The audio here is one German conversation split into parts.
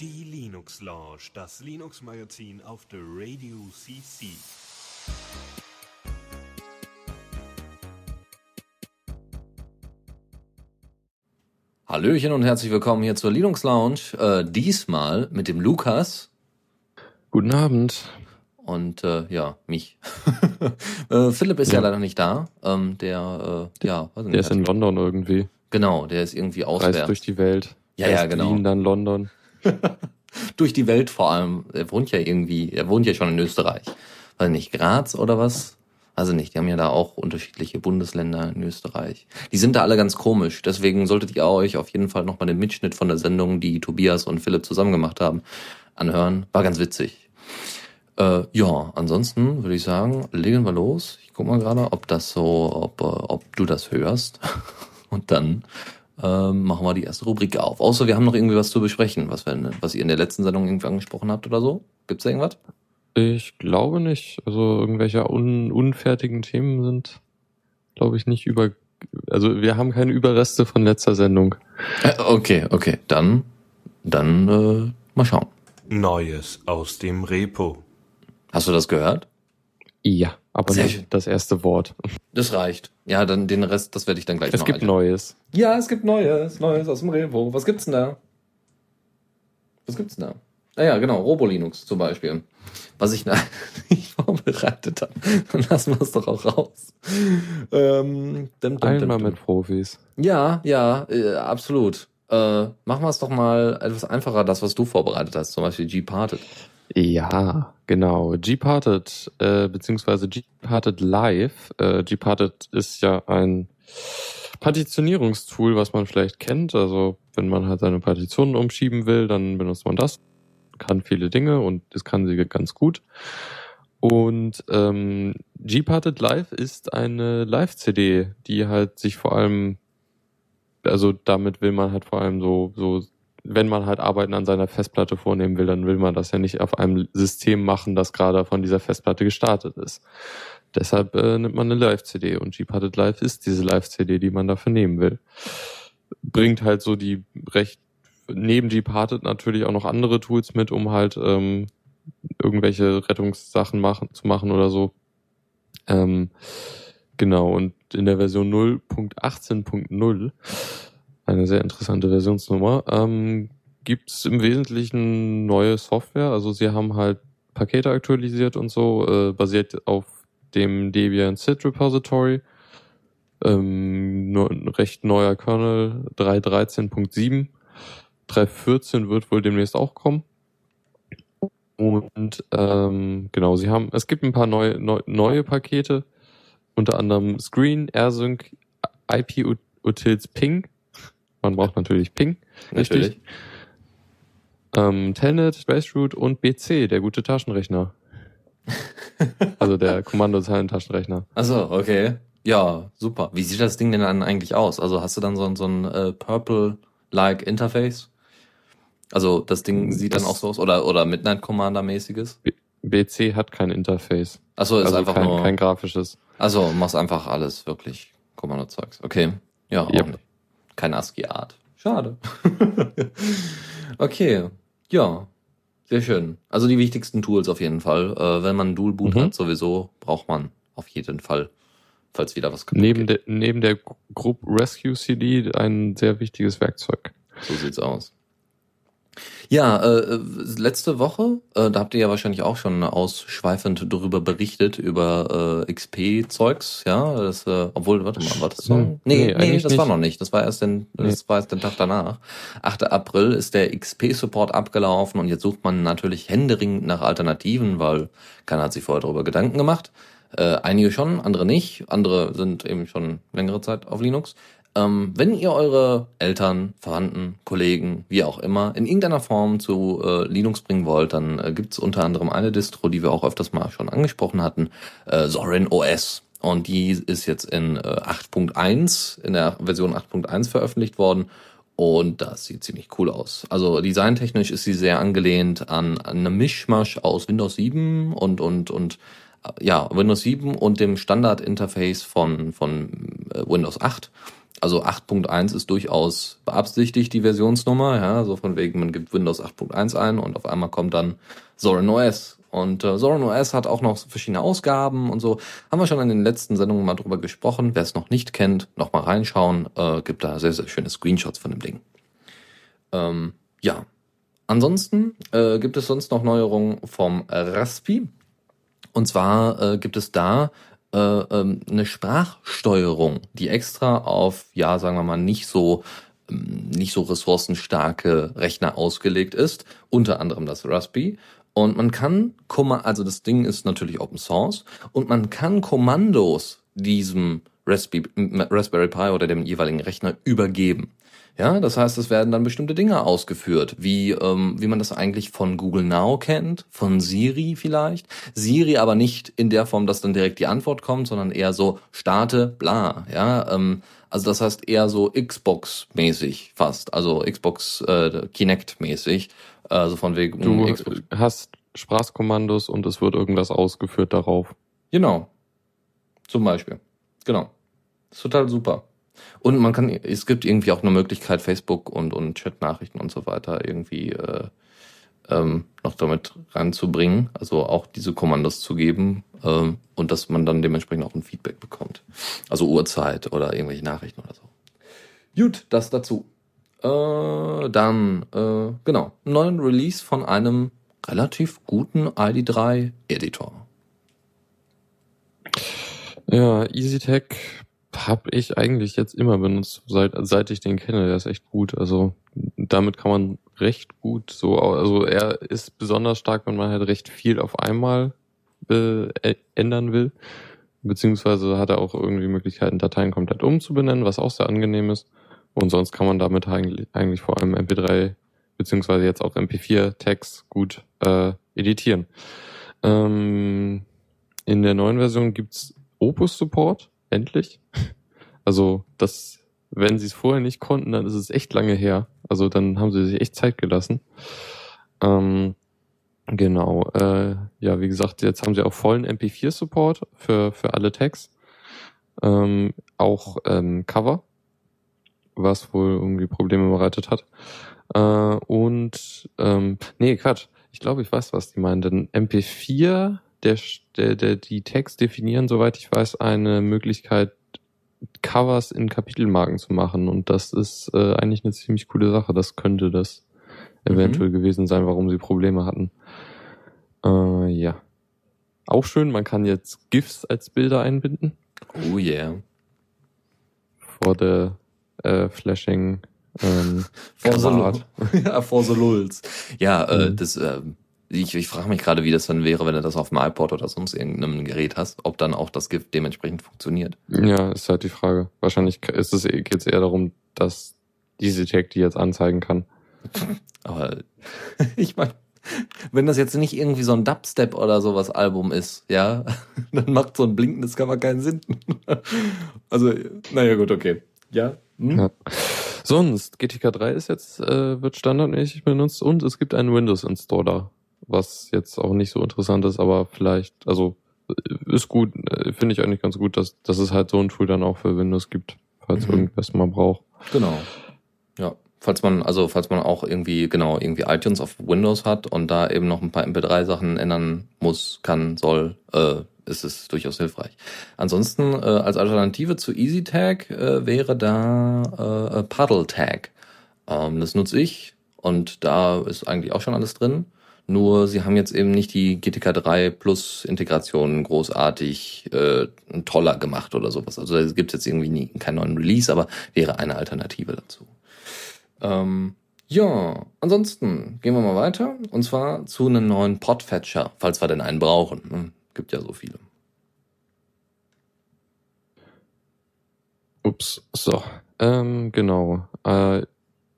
Die Linux Lounge, das Linux Magazin auf der Radio CC. Hallöchen und herzlich willkommen hier zur Linux Lounge. Äh, diesmal mit dem Lukas. Guten Abend. Und äh, ja, mich. äh, Philipp ist ja. ja. leider nicht da. Ähm, der, äh, ja, weiß nicht, der ist in London irgendwie. Genau, der ist irgendwie auswärts. Reist durch die Welt. Ja, Erst ja, genau. Wien, dann London. durch die Welt vor allem. Er wohnt ja irgendwie, er wohnt ja schon in Österreich. Weiß nicht, Graz oder was? Also nicht, die haben ja da auch unterschiedliche Bundesländer in Österreich. Die sind da alle ganz komisch. Deswegen solltet ihr euch auf jeden Fall nochmal den Mitschnitt von der Sendung, die Tobias und Philipp zusammen gemacht haben, anhören. War ganz witzig. Äh, ja, ansonsten würde ich sagen, legen wir los. Ich guck mal gerade, ob das so, ob, äh, ob du das hörst. und dann ähm, machen wir die erste Rubrik auf. Außer wir haben noch irgendwie was zu besprechen, was, wir, was ihr in der letzten Sendung irgendwie angesprochen habt oder so. Gibt's da irgendwas? Ich glaube nicht. Also irgendwelche un unfertigen Themen sind, glaube ich, nicht über. Also wir haben keine Überreste von letzter Sendung. Äh, okay, okay. Dann, dann äh, mal schauen. Neues aus dem Repo. Hast du das gehört? Ja, aber Sehr nicht schön. das erste Wort. Das reicht. Ja, dann den Rest, das werde ich dann gleich es noch. Es gibt halten. Neues. Ja, es gibt Neues, Neues aus dem Repo. Was gibt's denn da? Was gibt's denn da? Ah ja, genau, Robolinux zum Beispiel. Was ich nicht vorbereitet habe. Dann lassen wir es doch auch raus. Ähm, dim, dim, Einmal dim, mit Profis. Ja, ja, äh, absolut. Äh, machen wir es doch mal etwas einfacher, das, was du vorbereitet hast, zum Beispiel G-Parted. Ja, genau. Gparted, äh, beziehungsweise Gparted Live. Äh, Gparted ist ja ein Partitionierungstool, was man vielleicht kennt. Also wenn man halt seine Partitionen umschieben will, dann benutzt man das. Kann viele Dinge und das kann sie ganz gut. Und ähm, Gparted Live ist eine Live-CD, die halt sich vor allem, also damit will man halt vor allem so, so wenn man halt Arbeiten an seiner Festplatte vornehmen will, dann will man das ja nicht auf einem System machen, das gerade von dieser Festplatte gestartet ist. Deshalb äh, nimmt man eine Live-CD und Gparted Live ist diese Live-CD, die man dafür nehmen will. Bringt halt so die recht neben Gparted natürlich auch noch andere Tools mit, um halt ähm, irgendwelche Rettungssachen machen, zu machen oder so. Ähm, genau, und in der Version 0.18.0 eine sehr interessante Versionsnummer. Ähm, Gibt es im Wesentlichen neue Software? Also sie haben halt Pakete aktualisiert und so, äh, basiert auf dem Debian SID Repository. Ähm, recht neuer Kernel 3.13.7. 3.14 wird wohl demnächst auch kommen. Und ähm, genau, sie haben, es gibt ein paar neue, neu, neue Pakete, unter anderem Screen, AirSync, IP Utils Ping man braucht natürlich Ping. Natürlich. Richtig. Ähm, Telnet, Spaceroot und BC, der gute Taschenrechner. also der Kommandozeilen-Taschenrechner. Achso, okay. Ja, super. Wie sieht das Ding denn dann eigentlich aus? Also hast du dann so, ein so ein äh, Purple-like Interface? Also das Ding sieht das dann auch so aus oder oder Midnight Commander mäßiges? BC hat kein Interface. Achso, ist also einfach kein, nur kein grafisches. Also machst einfach alles wirklich Kommandozeugs. Okay. Ja, yep. Kein ASCII-Art. Schade. okay. Ja. Sehr schön. Also die wichtigsten Tools auf jeden Fall. Äh, wenn man Dual Boot mhm. hat, sowieso braucht man auf jeden Fall, falls wieder was kaputt neben geht. Der, neben der Group Rescue CD ein sehr wichtiges Werkzeug. So sieht's aus. Ja, äh, letzte Woche, äh, da habt ihr ja wahrscheinlich auch schon ausschweifend darüber berichtet, über äh, XP-Zeugs, ja. Das, äh, obwohl, warte mal, war das so? Nee, nee, nee das nicht. war noch nicht. Das war erst den, nee. das war erst den Tag danach. 8. April ist der XP-Support abgelaufen und jetzt sucht man natürlich händeringend nach Alternativen, weil keiner hat sich vorher darüber Gedanken gemacht. Äh, einige schon, andere nicht. Andere sind eben schon längere Zeit auf Linux. Ähm, wenn ihr eure Eltern, Verwandten, Kollegen, wie auch immer, in irgendeiner Form zu äh, Linux bringen wollt, dann äh, gibt's unter anderem eine Distro, die wir auch öfters mal schon angesprochen hatten, äh, Zorin OS. Und die ist jetzt in äh, 8.1, in der Version 8.1 veröffentlicht worden. Und das sieht ziemlich cool aus. Also designtechnisch ist sie sehr angelehnt an, an eine Mischmasch aus Windows 7 und, und, und ja, Windows 7 und dem Standard-Interface von, von äh, Windows 8 also 8.1 ist durchaus beabsichtigt, die Versionsnummer, ja, so von wegen, man gibt Windows 8.1 ein und auf einmal kommt dann Zorin OS. Und äh, Zorin OS hat auch noch verschiedene Ausgaben und so. Haben wir schon in den letzten Sendungen mal drüber gesprochen. Wer es noch nicht kennt, noch mal reinschauen. Äh, gibt da sehr, sehr schöne Screenshots von dem Ding. Ähm, ja. Ansonsten äh, gibt es sonst noch Neuerungen vom Raspi. Und zwar äh, gibt es da äh, ähm, eine Sprachsteuerung, die extra auf, ja, sagen wir mal, nicht so ähm, nicht so ressourcenstarke Rechner ausgelegt ist, unter anderem das Raspi. Und man kann, also das Ding ist natürlich Open Source und man kann Kommandos diesem Raspberry Pi oder dem jeweiligen Rechner übergeben. Ja, das heißt, es werden dann bestimmte Dinge ausgeführt, wie, ähm, wie man das eigentlich von Google Now kennt, von Siri vielleicht. Siri aber nicht in der Form, dass dann direkt die Antwort kommt, sondern eher so starte, bla. Ja, ähm, also das heißt eher so Xbox-mäßig fast, also Xbox äh, Kinect-mäßig, also von wegen. Du Xbox. hast Sprachkommandos und es wird irgendwas ausgeführt darauf. Genau. Zum Beispiel. Genau. Das ist total super. Und man kann, es gibt irgendwie auch eine Möglichkeit, Facebook und, und Chat-Nachrichten und so weiter irgendwie äh, ähm, noch damit ranzubringen, also auch diese Kommandos zu geben ähm, und dass man dann dementsprechend auch ein Feedback bekommt. Also Uhrzeit oder irgendwelche Nachrichten oder so. Gut, das dazu. Äh, dann, äh, genau, neuen Release von einem relativ guten ID3-Editor. Ja, EasyTech habe ich eigentlich jetzt immer benutzt, seit, seit ich den kenne. Der ist echt gut. Also damit kann man recht gut so, also er ist besonders stark, wenn man halt recht viel auf einmal äh, ändern will. Beziehungsweise hat er auch irgendwie Möglichkeiten, Dateien komplett umzubenennen, was auch sehr angenehm ist. Und sonst kann man damit eigentlich, vor allem MP3 beziehungsweise jetzt auch MP4-Tags gut äh, editieren. Ähm, in der neuen Version gibt's Opus-Support endlich. Also das, wenn sie es vorher nicht konnten, dann ist es echt lange her. Also dann haben sie sich echt Zeit gelassen. Ähm, genau. Äh, ja, wie gesagt, jetzt haben sie auch vollen MP4-Support für, für alle Tags. Ähm, auch ähm, Cover, was wohl irgendwie Probleme bereitet hat. Äh, und ähm, nee, Quatsch. Ich glaube, ich weiß, was die meinen. Denn MP4 der, der, der, die Tags definieren, soweit ich weiß, eine Möglichkeit, Covers in Kapitelmarken zu machen. Und das ist äh, eigentlich eine ziemlich coole Sache. Das könnte das eventuell Mhm. gewesen sein, warum sie Probleme hatten. Äh, ja. Auch schön, man kann jetzt GIFs als Bilder einbinden. Oh yeah. For the äh, Flashing ähm, For the, ja, for the lulz. Ja, äh, Mhm. das, äh, ich, ich frage mich gerade, wie das dann wäre, wenn du das auf dem iPod oder sonst irgendeinem Gerät hast, ob dann auch das GIF dementsprechend funktioniert. Ja, ist halt die Frage. Wahrscheinlich ist es geht es eher darum, dass diese Tag die jetzt anzeigen kann. Aber ich meine, wenn das jetzt nicht irgendwie so ein Dubstep oder sowas Album ist, ja, dann macht so ein blinkendes Cover keinen Sinn. Also, naja, gut, okay. Ja. Hm? Ja. Sonst, GTK 3 ist jetzt, äh, wird standardmäßig benutzt und es gibt einen Windows-Installer, was jetzt auch nicht so interessant ist, aber vielleicht, also äh, ist gut, äh, finde ich eigentlich ganz gut, dass, dass es halt so ein Tool dann auch für Windows gibt, falls Mhm. irgendwas mal braucht. Genau. Ja. Falls man, also falls man auch irgendwie, genau, irgendwie iTunes auf Windows hat und da eben noch ein paar MP3-Sachen ändern muss, kann, soll, äh, ist es durchaus hilfreich. Ansonsten, äh, als Alternative zu EasyTag äh, wäre da äh, PuddleTag. Ähm, das nutze ich und da ist eigentlich auch schon alles drin. Nur sie haben jetzt eben nicht die GTK 3 Plus Integration großartig äh, toller gemacht oder sowas. Also es gibt jetzt irgendwie nie, keinen neuen Release, aber wäre eine Alternative dazu. Ähm, ja, ansonsten gehen wir mal weiter und zwar zu einem neuen Podfetcher, falls wir denn einen brauchen. ne? Gibt ja so viele. Ups, so. Ähm, genau. Äh,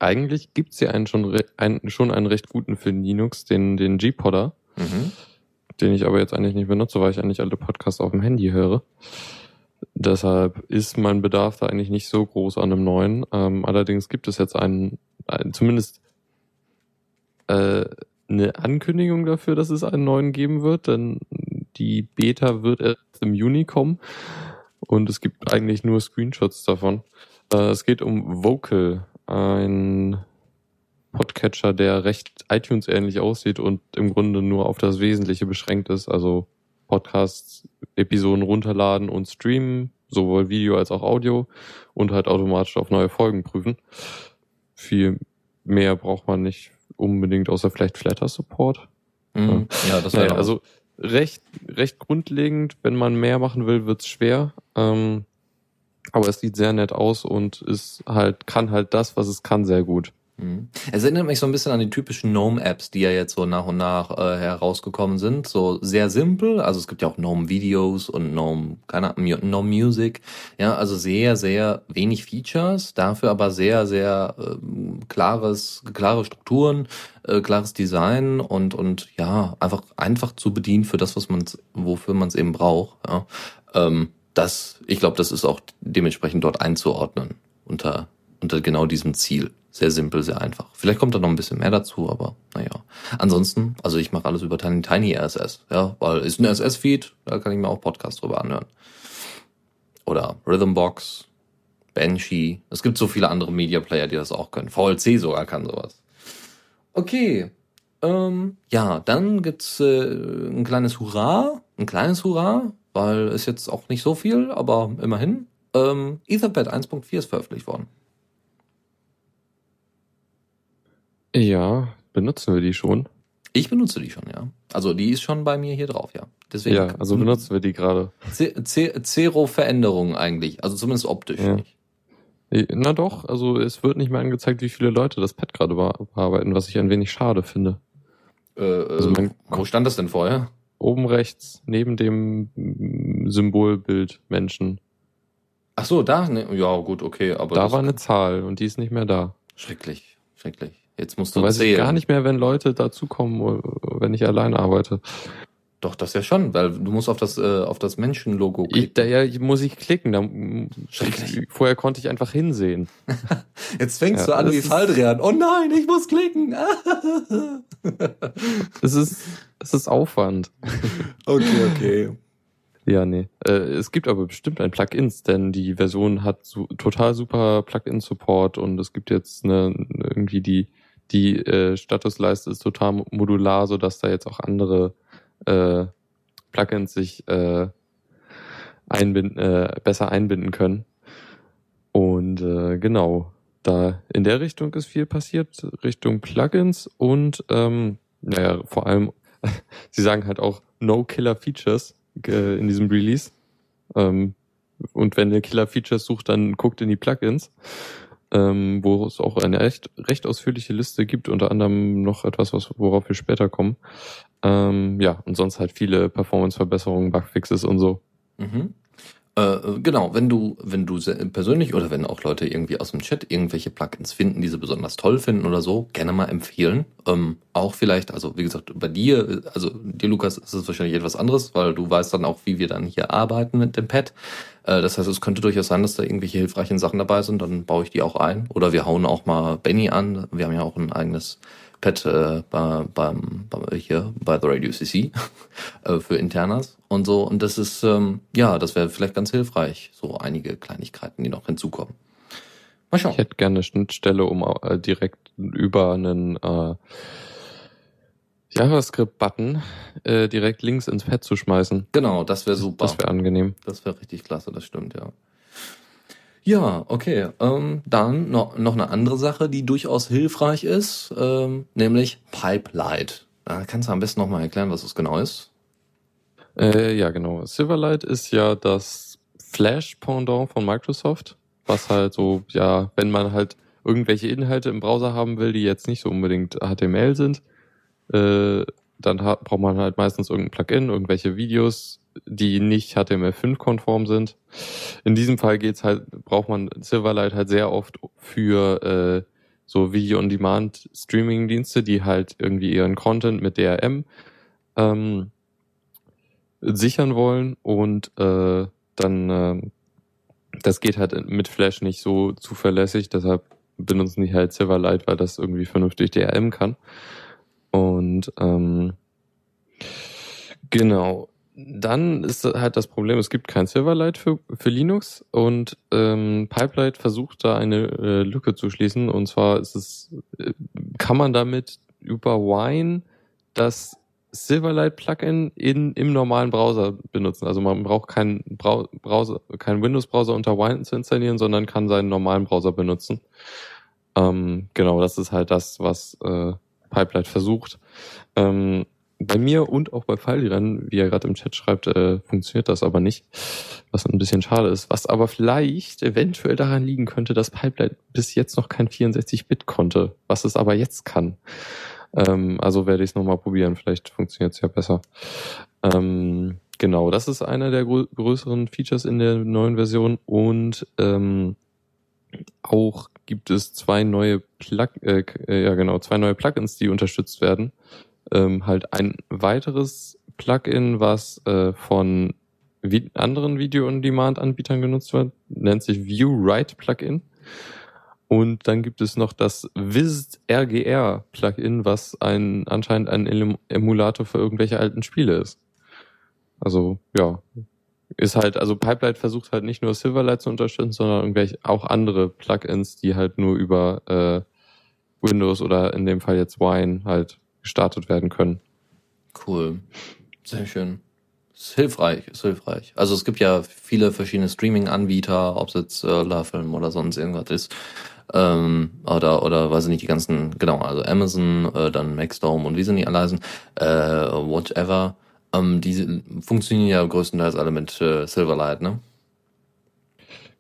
eigentlich gibt's ja einen schon, einen, schon einen recht guten für Linux, den, den G-Podder. Mhm. den ich aber jetzt eigentlich nicht benutze, weil ich eigentlich alle Podcasts auf dem Handy höre. Deshalb ist mein Bedarf da eigentlich nicht so groß an einem neuen. Ähm, allerdings gibt es jetzt einen, einen zumindest äh, eine Ankündigung dafür, dass es einen neuen geben wird, denn die Beta wird erst im Juni kommen und es gibt eigentlich nur Screenshots davon. Äh, es geht um Vocal, ein Podcatcher, der recht iTunes-ähnlich aussieht und im Grunde nur auf das Wesentliche beschränkt ist. Also Podcasts, Episoden runterladen und streamen, sowohl Video als auch Audio und halt automatisch auf neue Folgen prüfen. Viel mehr braucht man nicht unbedingt, außer vielleicht Flatter-Support. Mhm. Ja, das wäre Naja, also recht, recht grundlegend. Wenn man mehr machen will, wird's schwer. Ähm, aber es sieht sehr nett aus und ist halt, kann halt das, was es kann, sehr gut. Mhm. Es erinnert mich so ein bisschen an die typischen Gnome-Apps, die ja jetzt so nach und nach äh, herausgekommen sind. So sehr simpel. Also es gibt ja auch Gnome-Videos und Gnome, keine Ahnung, Gnome Music. Ja, also sehr, sehr wenig Features, dafür aber sehr, sehr ähm, klares, klare Strukturen, äh, klares Design und und ja einfach einfach zu bedienen für das, was man, wofür man es eben braucht. Ja. Ähm, das, ich glaube, das ist auch dementsprechend dort einzuordnen unter unter genau diesem Ziel. Sehr simpel, sehr einfach. Vielleicht kommt da noch ein bisschen mehr dazu, aber naja. Ansonsten, also ich mache alles über Tiny, Tiny RSS, ja, weil ist ein RSS-Feed, da kann ich mir auch Podcasts drüber anhören. Oder Rhythmbox, Banshee. Es gibt so viele andere Media Player, die das auch können. VLC sogar kann sowas. Okay. Ähm, ja, dann gibt's äh, ein kleines Hurra, ein kleines Hurra, weil ist jetzt auch nicht so viel, aber immerhin. Ähm, Etherpad 1.4 ist veröffentlicht worden. Ja, benutzen wir die schon? Ich benutze die schon, ja. Also die ist schon bei mir hier drauf, ja. Deswegen Ja, also benutzen wir die gerade. Z- Z- Zero Veränderungen eigentlich, also zumindest optisch Ja. nicht. Na doch, also es wird nicht mehr angezeigt, wie viele Leute das Pad gerade be- bearbeiten, was ich ein wenig schade finde. Äh, Also man- wo stand das denn vorher? Oben rechts, neben dem mm, Symbolbild Menschen. Ach so, da, ne, ja gut, okay, aber da war eine Zahl und die ist nicht mehr da. schrecklich, schrecklich. Jetzt musst du Da weiß zählen. ich gar nicht mehr, wenn Leute dazukommen, wenn ich alleine arbeite. Doch, das ja schon, weil du musst auf das äh, auf das Menschenlogo Ich, klicken. da ja, muss ich klicken. Da, Schrecklich. vorher konnte ich einfach hinsehen. Jetzt fängst Ja, du an das wie Faldrian. Oh nein, ich muss klicken. Es ist, es ist Aufwand. okay, okay. Ja, nee. Äh, es gibt aber bestimmt ein Plugins, denn die Version hat so, total super Plugin-Support und es gibt jetzt eine, irgendwie die, die äh, Statusleiste ist total modular, sodass da jetzt auch andere äh, Plugins sich äh, einbinden, äh, besser einbinden können. Und äh, genau, da in der Richtung ist viel passiert, Richtung Plugins und ähm, naja, vor allem, sie sagen halt auch No Killer Features äh, in diesem Release. Ähm, und wenn ihr Killer Features sucht, dann guckt in die Plugins, ähm, wo es auch eine recht, recht ausführliche Liste gibt, unter anderem noch etwas, was, worauf wir später kommen. Ähm, ja, und sonst halt viele Performance-Verbesserungen, Bugfixes und so. Mhm. Äh, genau, wenn du, wenn du persönlich oder wenn auch Leute irgendwie aus dem Chat irgendwelche Plugins finden, die sie besonders toll finden oder so, gerne mal empfehlen. Ähm, auch vielleicht, also wie gesagt, bei dir, also dir, Lukas, ist es wahrscheinlich etwas anderes, weil du weißt dann auch, wie wir dann hier arbeiten mit dem Pad. Äh, das heißt, es könnte durchaus sein, dass da irgendwelche hilfreichen Sachen dabei sind, dann baue ich die auch ein. Oder wir hauen auch mal Benny an. Wir haben ja auch ein eigenes Pad äh, bei, beim, bei, hier bei The Radio CC äh, für Internas und so. Und das ist, ähm, ja, das wäre vielleicht ganz hilfreich. So einige Kleinigkeiten, die noch hinzukommen. Mal schauen. Ich hätte gerne eine Schnittstelle, um äh, direkt über einen äh, JavaScript-Button äh, direkt Links ins Pad zu schmeißen. Genau, das wäre super. Das wäre angenehm. Das wäre richtig klasse, das stimmt, ja. Ja, okay. Ähm, dann noch, noch eine andere Sache, die durchaus hilfreich ist, ähm, nämlich Pipelight. Da kannst du am besten nochmal erklären, was das genau ist. Äh, ja, genau. Silverlight ist ja das Flash-Pendant von Microsoft, was halt so, ja, wenn man halt irgendwelche Inhalte im Browser haben will, die jetzt nicht so unbedingt HTML sind, äh, dann hat, braucht man halt meistens irgendein Plugin, irgendwelche Videos, die nicht HTML5-konform sind. In diesem Fall geht's halt, braucht man Silverlight halt sehr oft für äh, so Video-on-Demand-Streaming-Dienste, die halt irgendwie ihren Content mit DRM ähm, sichern wollen und äh, dann äh, das geht halt mit Flash nicht so zuverlässig, deshalb benutzen die halt Silverlight, weil das irgendwie vernünftig DRM kann. Und ähm, genau, dann ist halt das Problem, es gibt kein Silverlight für, für Linux und ähm, Pipelight versucht da eine äh, Lücke zu schließen und zwar ist es, äh, kann man damit über Wine das Silverlight Plugin in, im normalen Browser benutzen. Also man braucht keinen Browser, keinen Windows-Browser unter Wine zu installieren, sondern kann seinen normalen Browser benutzen. Ähm, genau, das ist halt das, was äh, Pipelight versucht. Ähm, bei mir und auch bei Fallrennen, wie er gerade im Chat schreibt, äh, funktioniert das aber nicht, was ein bisschen schade ist. Was aber vielleicht eventuell daran liegen könnte, dass Pipeline bis jetzt noch kein 64-Bit konnte, was es aber jetzt kann. Ähm, also werde ich es nochmal probieren, vielleicht funktioniert es ja besser. Ähm, genau, das ist einer der grö größeren Features in der neuen Version und ähm, auch gibt es zwei neue Plug äh, ja genau zwei neue Plugins, die unterstützt werden ähm, halt ein weiteres Plugin, was äh, von vi anderen Video-on-Demand-Anbietern genutzt wird, nennt sich View-Write Plugin. Und dann gibt es noch das Visit RGR Plugin, was ein, anscheinend ein Emulator für irgendwelche alten Spiele ist. Also, ja. Ist halt, also Pipelight versucht halt nicht nur Silverlight zu unterstützen, sondern irgendwelche auch andere Plugins, die halt nur über äh, Windows oder in dem Fall jetzt Wine halt gestartet werden können. Cool. Sehr schön. Ist hilfreich, ist hilfreich. Also es gibt ja viele verschiedene Streaming-Anbieter, ob es jetzt äh, Love-Film oder sonst irgendwas ist. Ähm, oder, oder weiß ich nicht, die ganzen, genau, also Amazon, äh, dann Maxdome und wie sie nicht alle heißen, äh, whatever. Ähm, die funktionieren ja größtenteils alle mit äh, Silverlight, ne?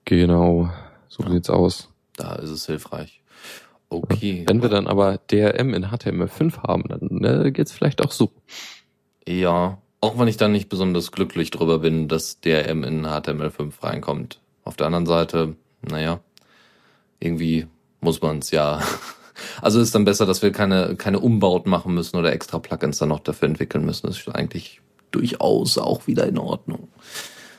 Genau, so ja. sieht's aus. Da ist es hilfreich. Okay. Wenn wir dann aber DRM in HTML5 haben, dann ne, geht's vielleicht auch so. Ja, auch wenn ich dann nicht besonders glücklich drüber bin, dass DRM in HTML5 reinkommt. Auf der anderen Seite, naja, irgendwie muss man es ja. Also ist dann besser, dass wir keine, keine Umbauten machen müssen oder extra Plugins dann noch dafür entwickeln müssen. Das ist eigentlich durchaus auch wieder in Ordnung.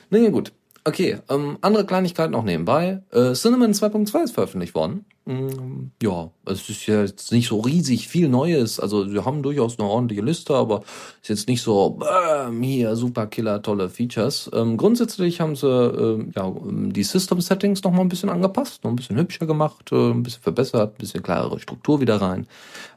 Naja, gut. Okay, ähm, andere Kleinigkeit noch nebenbei. Äh, Cinnamon 2.2 ist veröffentlicht worden. Mm, ja, es ist ja jetzt nicht so riesig viel Neues. Also wir haben durchaus eine ordentliche Liste, aber ist jetzt nicht so bäm, hier super Killer tolle Features. Ähm, grundsätzlich haben sie äh, ja die System Settings noch mal ein bisschen angepasst, noch ein bisschen hübscher gemacht, äh, ein bisschen verbessert, ein bisschen klarere Struktur wieder rein.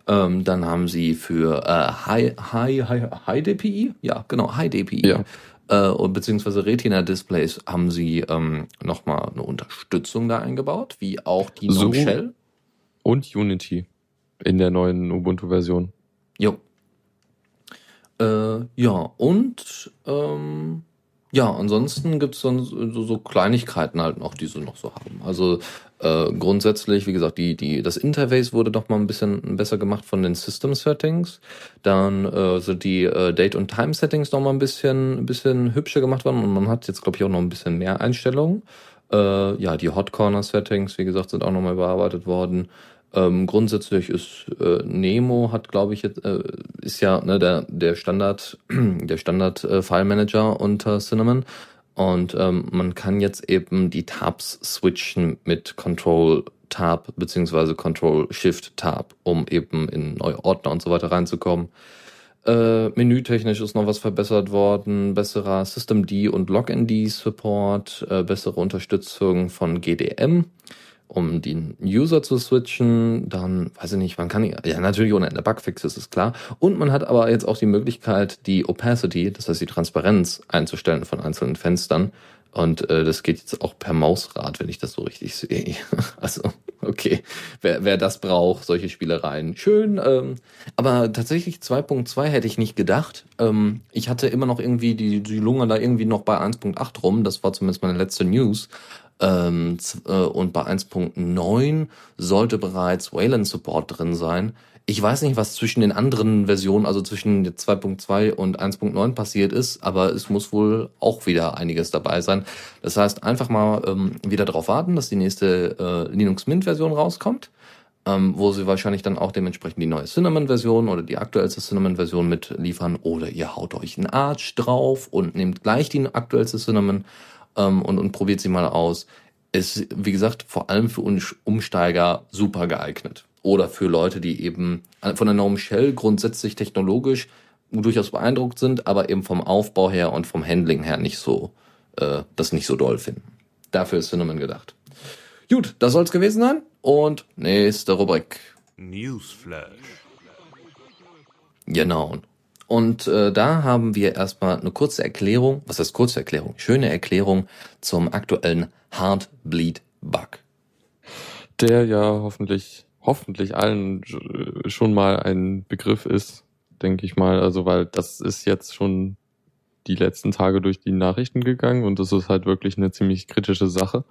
Ähm, dann haben sie für äh, High High High High DPI, ja genau High DPI. Ja äh, beziehungsweise Retina-Displays haben sie ähm, nochmal eine Unterstützung da eingebaut, wie auch die so Shell. Und Unity in der neuen Ubuntu-Version. Jo. Äh, ja, und ähm, ja, ansonsten gibt's dann so, so Kleinigkeiten halt noch, die sie noch so haben. Also äh, grundsätzlich, wie gesagt, die, die, das Interface wurde doch mal ein bisschen besser gemacht von den System Settings. Dann äh, sind die äh, Date- und Time-Settings noch mal ein bisschen, ein bisschen hübscher gemacht worden und man hat jetzt, glaube ich, auch noch ein bisschen mehr Einstellungen. Äh, ja, die Hot Corner Settings, wie gesagt, sind auch noch mal überarbeitet worden. Ähm, grundsätzlich ist äh, Nemo hat, glaube ich, jetzt, äh, ist ja ne, der der Standard der Standard äh, File Manager unter Cinnamon und ähm, man kann jetzt eben die Tabs switchen mit Control Tab beziehungsweise Control Shift Tab, um eben in neue Ordner und so weiter reinzukommen. Äh, menütechnisch ist noch was verbessert worden, besserer Systemd und Login Support, äh, bessere Unterstützung von GDM um den User zu switchen, dann weiß ich nicht, man kann ja natürlich ohne Ende Bugfixes ist klar. Und man hat aber jetzt auch die Möglichkeit, die Opacity, das heißt die Transparenz einzustellen von einzelnen Fenstern und äh, das geht jetzt auch per Mausrad, wenn ich das so richtig sehe. Also okay, wer, wer das braucht, solche Spielereien, schön. Ähm, aber tatsächlich 2.2 hätte ich nicht gedacht. Ähm, ich hatte immer noch irgendwie die, die Lunge da irgendwie noch bei 1.8 rum. Das war zumindest meine letzte News. Ähm, äh, und bei 1.9 sollte bereits Wayland Support drin sein. Ich weiß nicht, was zwischen den anderen Versionen, also zwischen 2.2 und 1.9 passiert ist, aber es muss wohl auch wieder einiges dabei sein. Das heißt, einfach mal ähm, wieder darauf warten, dass die nächste äh, Linux Mint Version rauskommt, ähm, wo sie wahrscheinlich dann auch dementsprechend die neue Cinnamon Version oder die aktuellste Cinnamon Version mitliefern oder ihr haut euch einen Arch drauf und nehmt gleich die aktuellste Cinnamon ähm, und, und probiert sie mal aus. Ist, wie gesagt, vor allem für Umsteiger super geeignet. Oder für Leute, die eben von der Norm Shell grundsätzlich technologisch durchaus beeindruckt sind, aber eben vom Aufbau her und vom Handling her nicht so, äh, das nicht so doll finden. Dafür ist Cinnamon gedacht. Gut, das soll's gewesen sein. Und nächste Rubrik. Newsflash. Genau. Und äh, da haben wir erstmal eine kurze Erklärung, was heißt kurze Erklärung? Schöne Erklärung zum aktuellen Heartbleed-Bug. Der ja hoffentlich, hoffentlich allen schon mal ein Begriff ist, denke ich mal. Also, weil das ist jetzt schon die letzten Tage durch die Nachrichten gegangen und das ist halt wirklich eine ziemlich kritische Sache.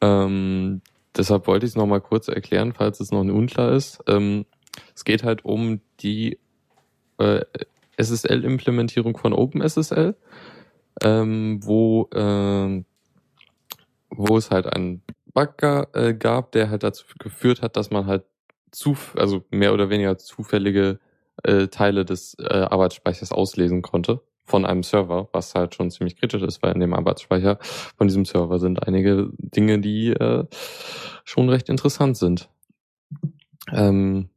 Ähm, deshalb wollte ich es nochmal kurz erklären, falls es noch unklar ist. Ähm, es geht halt um die äh, SSL-Implementierung von OpenSSL, ähm, wo, äh, wo es halt einen Bug äh, gab, der halt dazu geführt hat, dass man halt zu, also mehr oder weniger zufällige äh, Teile des äh, Arbeitsspeichers auslesen konnte von einem Server, was halt schon ziemlich kritisch ist, weil in dem Arbeitsspeicher von diesem Server sind einige Dinge, die äh, schon recht interessant sind. Ähm,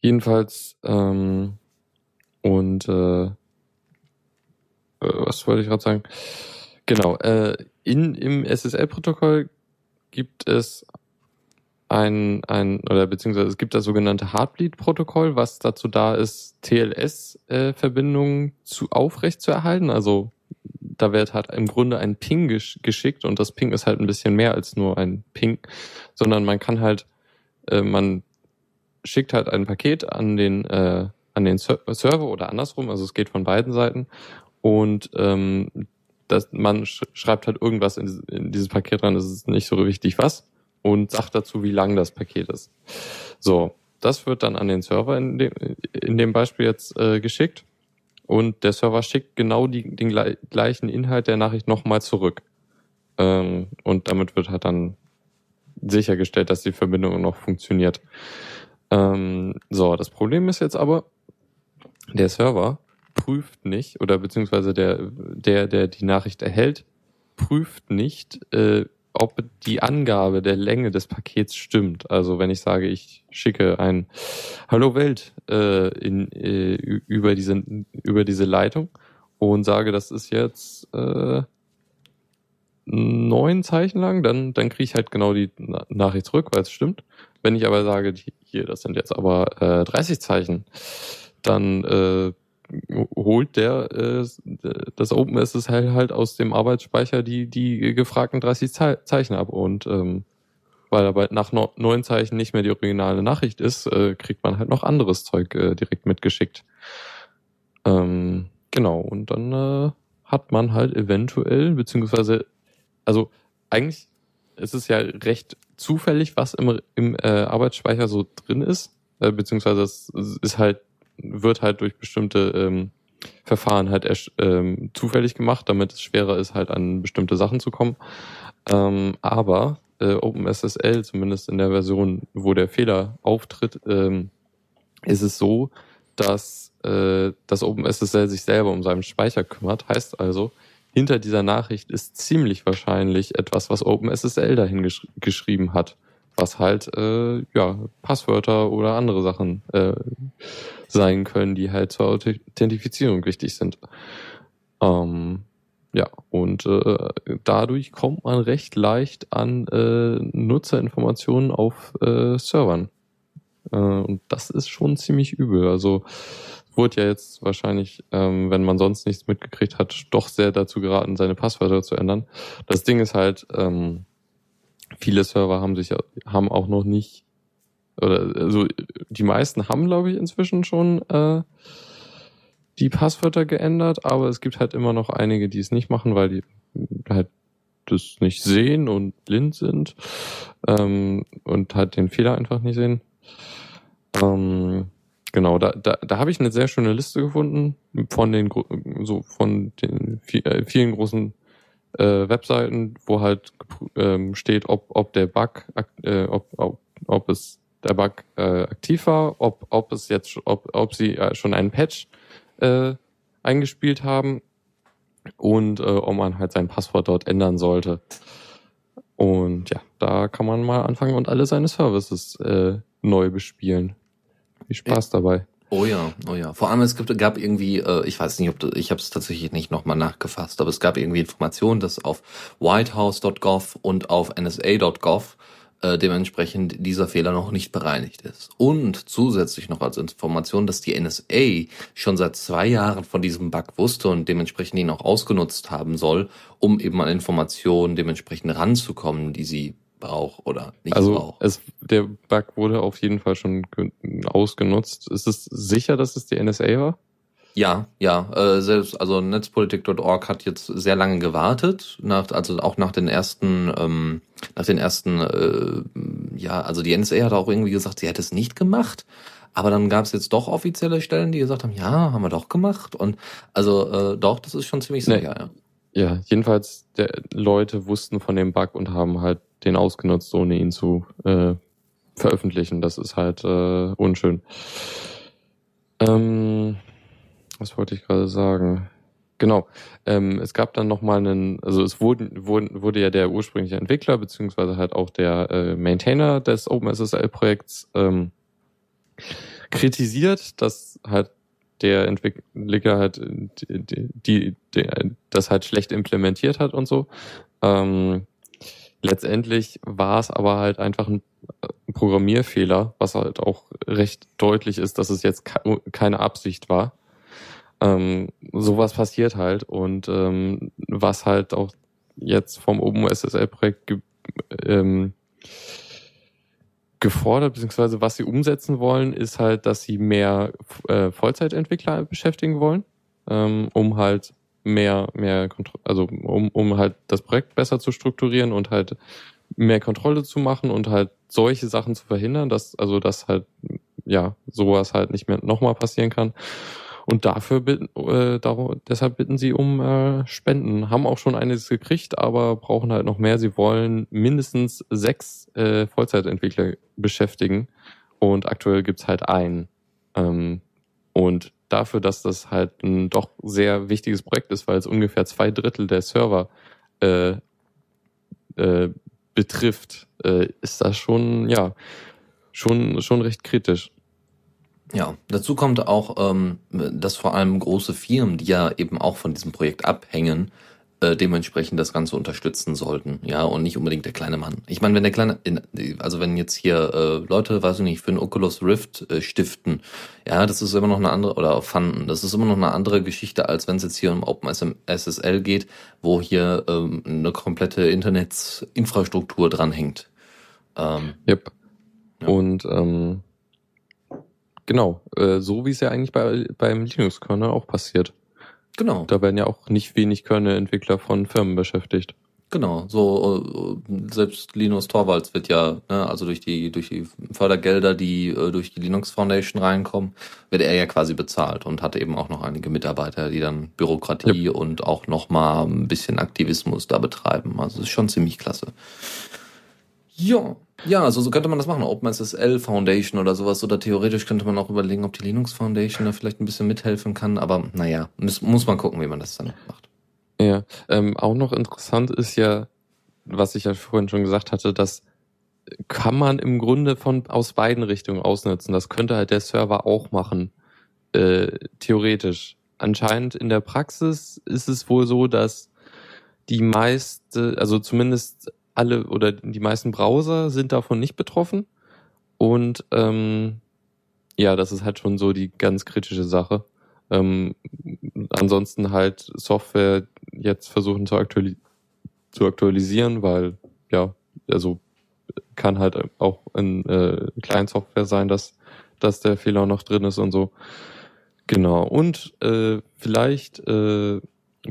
jedenfalls ähm, und äh, äh was wollte ich gerade sagen? Genau, äh, in im SSL-Protokoll gibt es ein, ein oder beziehungsweise es gibt das sogenannte Heartbleed-Protokoll, was dazu da ist, TLS-Verbindungen äh, zu aufrecht zu erhalten. Also da wird halt im Grunde ein Ping gesch geschickt und das Ping ist halt ein bisschen mehr als nur ein Ping, sondern man kann halt, äh, man schickt halt ein Paket an den äh, an den Ser Server oder andersrum, also es geht von beiden Seiten und ähm, das, man sch schreibt halt irgendwas in, in dieses Paket rein, das ist nicht so wichtig was und sagt dazu, wie lang das Paket ist. So, das wird dann an den Server in dem, in dem Beispiel jetzt äh, geschickt und der Server schickt genau die, den gleichen Inhalt der Nachricht nochmal zurück. Ähm, und damit wird halt dann sichergestellt, dass die Verbindung noch funktioniert. Ähm, so, das Problem ist jetzt aber, der Server prüft nicht, oder beziehungsweise der, der, der die Nachricht erhält, prüft nicht, äh, ob die Angabe der Länge des Pakets stimmt. Also wenn ich sage, ich schicke ein Hallo Welt äh, in, äh, über diese über diese Leitung und sage, das ist jetzt äh, neun Zeichen lang, dann dann kriege ich halt genau die Nachricht zurück, weil es stimmt. Wenn ich aber sage, hier, das sind jetzt aber äh, 30 Zeichen, dann äh, holt der äh, das OpenSSL halt aus dem Arbeitsspeicher die die gefragten 30 Zeichen ab und ähm, weil aber nach neun Zeichen nicht mehr die originale Nachricht ist, äh, kriegt man halt noch anderes Zeug äh, direkt mitgeschickt. Ähm, genau und dann äh, hat man halt eventuell beziehungsweise also eigentlich ist es ja recht zufällig, was im, im äh, Arbeitsspeicher so drin ist, äh, beziehungsweise es ist halt wird halt durch bestimmte ähm, Verfahren halt ähm, zufällig gemacht, damit es schwerer ist, halt an bestimmte Sachen zu kommen. Ähm, aber äh, OpenSSL, zumindest in der Version, wo der Fehler auftritt, ähm, ist es so, dass äh, das OpenSSL sich selber um seinen Speicher kümmert. Heißt also, hinter dieser Nachricht ist ziemlich wahrscheinlich etwas, was OpenSSL dahin gesch geschrieben hat was halt äh, ja Passwörter oder andere Sachen äh, sein können, die halt zur Authentifizierung wichtig sind. Ähm, ja, und äh, dadurch kommt man recht leicht an äh, Nutzerinformationen auf äh, Servern. Äh, und das ist schon ziemlich übel. Also wurde ja jetzt wahrscheinlich, ähm, wenn man sonst nichts mitgekriegt hat, doch sehr dazu geraten, seine Passwörter zu ändern. Das Ding ist halt, ähm, viele Server haben sich haben auch noch nicht oder also die meisten haben glaube ich inzwischen schon äh, die Passwörter geändert, aber es gibt halt immer noch einige, die es nicht machen, weil die halt das nicht sehen und blind sind ähm, und halt den Fehler einfach nicht sehen. Ähm, genau, da, da, da habe ich eine sehr schöne Liste gefunden von den so von den äh, vielen großen äh, Webseiten, wo halt ähm, steht, ob, ob der Bug, äh, ob, ob, ob es der Bug äh, aktiv war, ob, ob es jetzt, ob, ob sie äh, schon einen Patch äh, eingespielt haben und äh, ob man halt sein Passwort dort ändern sollte. Und ja, da kann man mal anfangen und alle seine Services äh, neu bespielen. Viel Spaß dabei. Oh ja, oh ja. Vor allem es gibt, gab irgendwie, äh, ich weiß nicht, ob das, ich habe es tatsächlich nicht nochmal nachgefasst, aber es gab irgendwie Informationen, dass auf whitehouse.gov und auf nsa.gov äh, dementsprechend dieser Fehler noch nicht bereinigt ist. Und zusätzlich noch als Information, dass die NSA schon seit zwei Jahren von diesem Bug wusste und dementsprechend ihn auch ausgenutzt haben soll, um eben an Informationen dementsprechend ranzukommen, die sie braucht oder nicht also braucht. Es, der Bug wurde auf jeden Fall schon ausgenutzt. Ist es sicher, dass es die NSA war? Ja, ja, äh, selbst also Netzpolitik.org hat jetzt sehr lange gewartet, nach, also auch nach den ersten, ähm, nach den ersten, äh, ja, also die NSA hat auch irgendwie gesagt, sie hätte es nicht gemacht, aber dann gab es jetzt doch offizielle Stellen, die gesagt haben, ja, haben wir doch gemacht und also äh, doch, das ist schon ziemlich sicher, nee. ja. Ja, jedenfalls der, Leute wussten von dem Bug und haben halt den ausgenutzt, ohne ihn zu äh, veröffentlichen. Das ist halt äh, unschön. Ähm, was wollte ich gerade sagen? Genau. Ähm, es gab dann nochmal einen, also es wurde, wurde, wurde ja der ursprüngliche Entwickler, beziehungsweise halt auch der äh, Maintainer des OpenSSL-Projekts ähm, kritisiert, dass halt der Entwickler halt die, die, die, das halt schlecht implementiert hat und so. Ähm, letztendlich war es aber halt einfach ein Programmierfehler, was halt auch recht deutlich ist, dass es jetzt keine Absicht war ähm, sowas passiert halt und ähm, was halt auch jetzt vom OpenSSL-Projekt ge ähm, gefordert, beziehungsweise was sie umsetzen wollen, ist halt, dass sie mehr äh, Vollzeitentwickler beschäftigen wollen, ähm, um halt mehr, mehr Kontro also um, um halt das Projekt besser zu strukturieren und halt mehr Kontrolle zu machen und halt solche Sachen zu verhindern, dass, also dass halt, ja, sowas halt nicht mehr nochmal passieren kann. Und dafür äh, deshalb bitten sie um äh, Spenden. Haben auch schon eines gekriegt, aber brauchen halt noch mehr. Sie wollen mindestens sechs äh, Vollzeitentwickler beschäftigen. Und aktuell gibt's halt einen. Ähm, und dafür, dass das halt ein doch sehr wichtiges Projekt ist, weil es ungefähr zwei Drittel der Server äh, äh, betrifft, äh, ist das schon, ja, schon, schon recht kritisch. Ja, dazu kommt auch, ähm, dass vor allem große Firmen, die ja eben auch von diesem Projekt abhängen, äh, dementsprechend das Ganze unterstützen sollten, ja, und nicht unbedingt der kleine Mann. Ich meine, wenn der kleine, also wenn jetzt hier äh, Leute, weiß ich nicht, für einen Oculus Rift äh, stiften, ja, das ist immer noch eine andere, oder fanden, das ist immer noch eine andere Geschichte, als wenn es jetzt hier um OpenSSL geht, wo hier ähm, eine komplette Internetinfrastruktur dranhängt. Ähm, yep. Ja. Und ähm, Genau, äh, so wie es ja eigentlich bei, beim Linux-Kernel auch passiert. Genau. Da werden ja auch nicht wenig Kernel-Entwickler von Firmen beschäftigt. Genau, so äh, selbst Linus Torvalds wird ja, ne, also durch die durch die Fördergelder, die äh, durch die Linux Foundation reinkommen, wird er ja quasi bezahlt und hat eben auch noch einige Mitarbeiter, die dann Bürokratie ja. und auch noch mal ein bisschen Aktivismus da betreiben. Also es ist schon ziemlich klasse. Ja, ja, also so könnte man das machen. OpenSSL Foundation oder sowas. Oder theoretisch könnte man auch überlegen, ob die Linux Foundation da vielleicht ein bisschen mithelfen kann. Aber naja, muss, muss man gucken, wie man das dann macht. Ja, ähm, auch noch interessant ist ja, was ich ja vorhin schon gesagt hatte, dass kann man im Grunde von aus beiden Richtungen ausnutzen. Das könnte halt der Server auch machen, äh, theoretisch. Anscheinend in der Praxis ist es wohl so, dass die meiste, also zumindest alle oder die meisten Browser sind davon nicht betroffen. Und ähm, ja, das ist halt schon so die ganz kritische Sache. Ähm, ansonsten halt Software jetzt versuchen zu, aktuali zu aktualisieren, weil ja, also kann halt auch in äh, Kleinsoftware sein, dass, dass der Fehler noch drin ist und so. Genau. Und äh, vielleicht äh,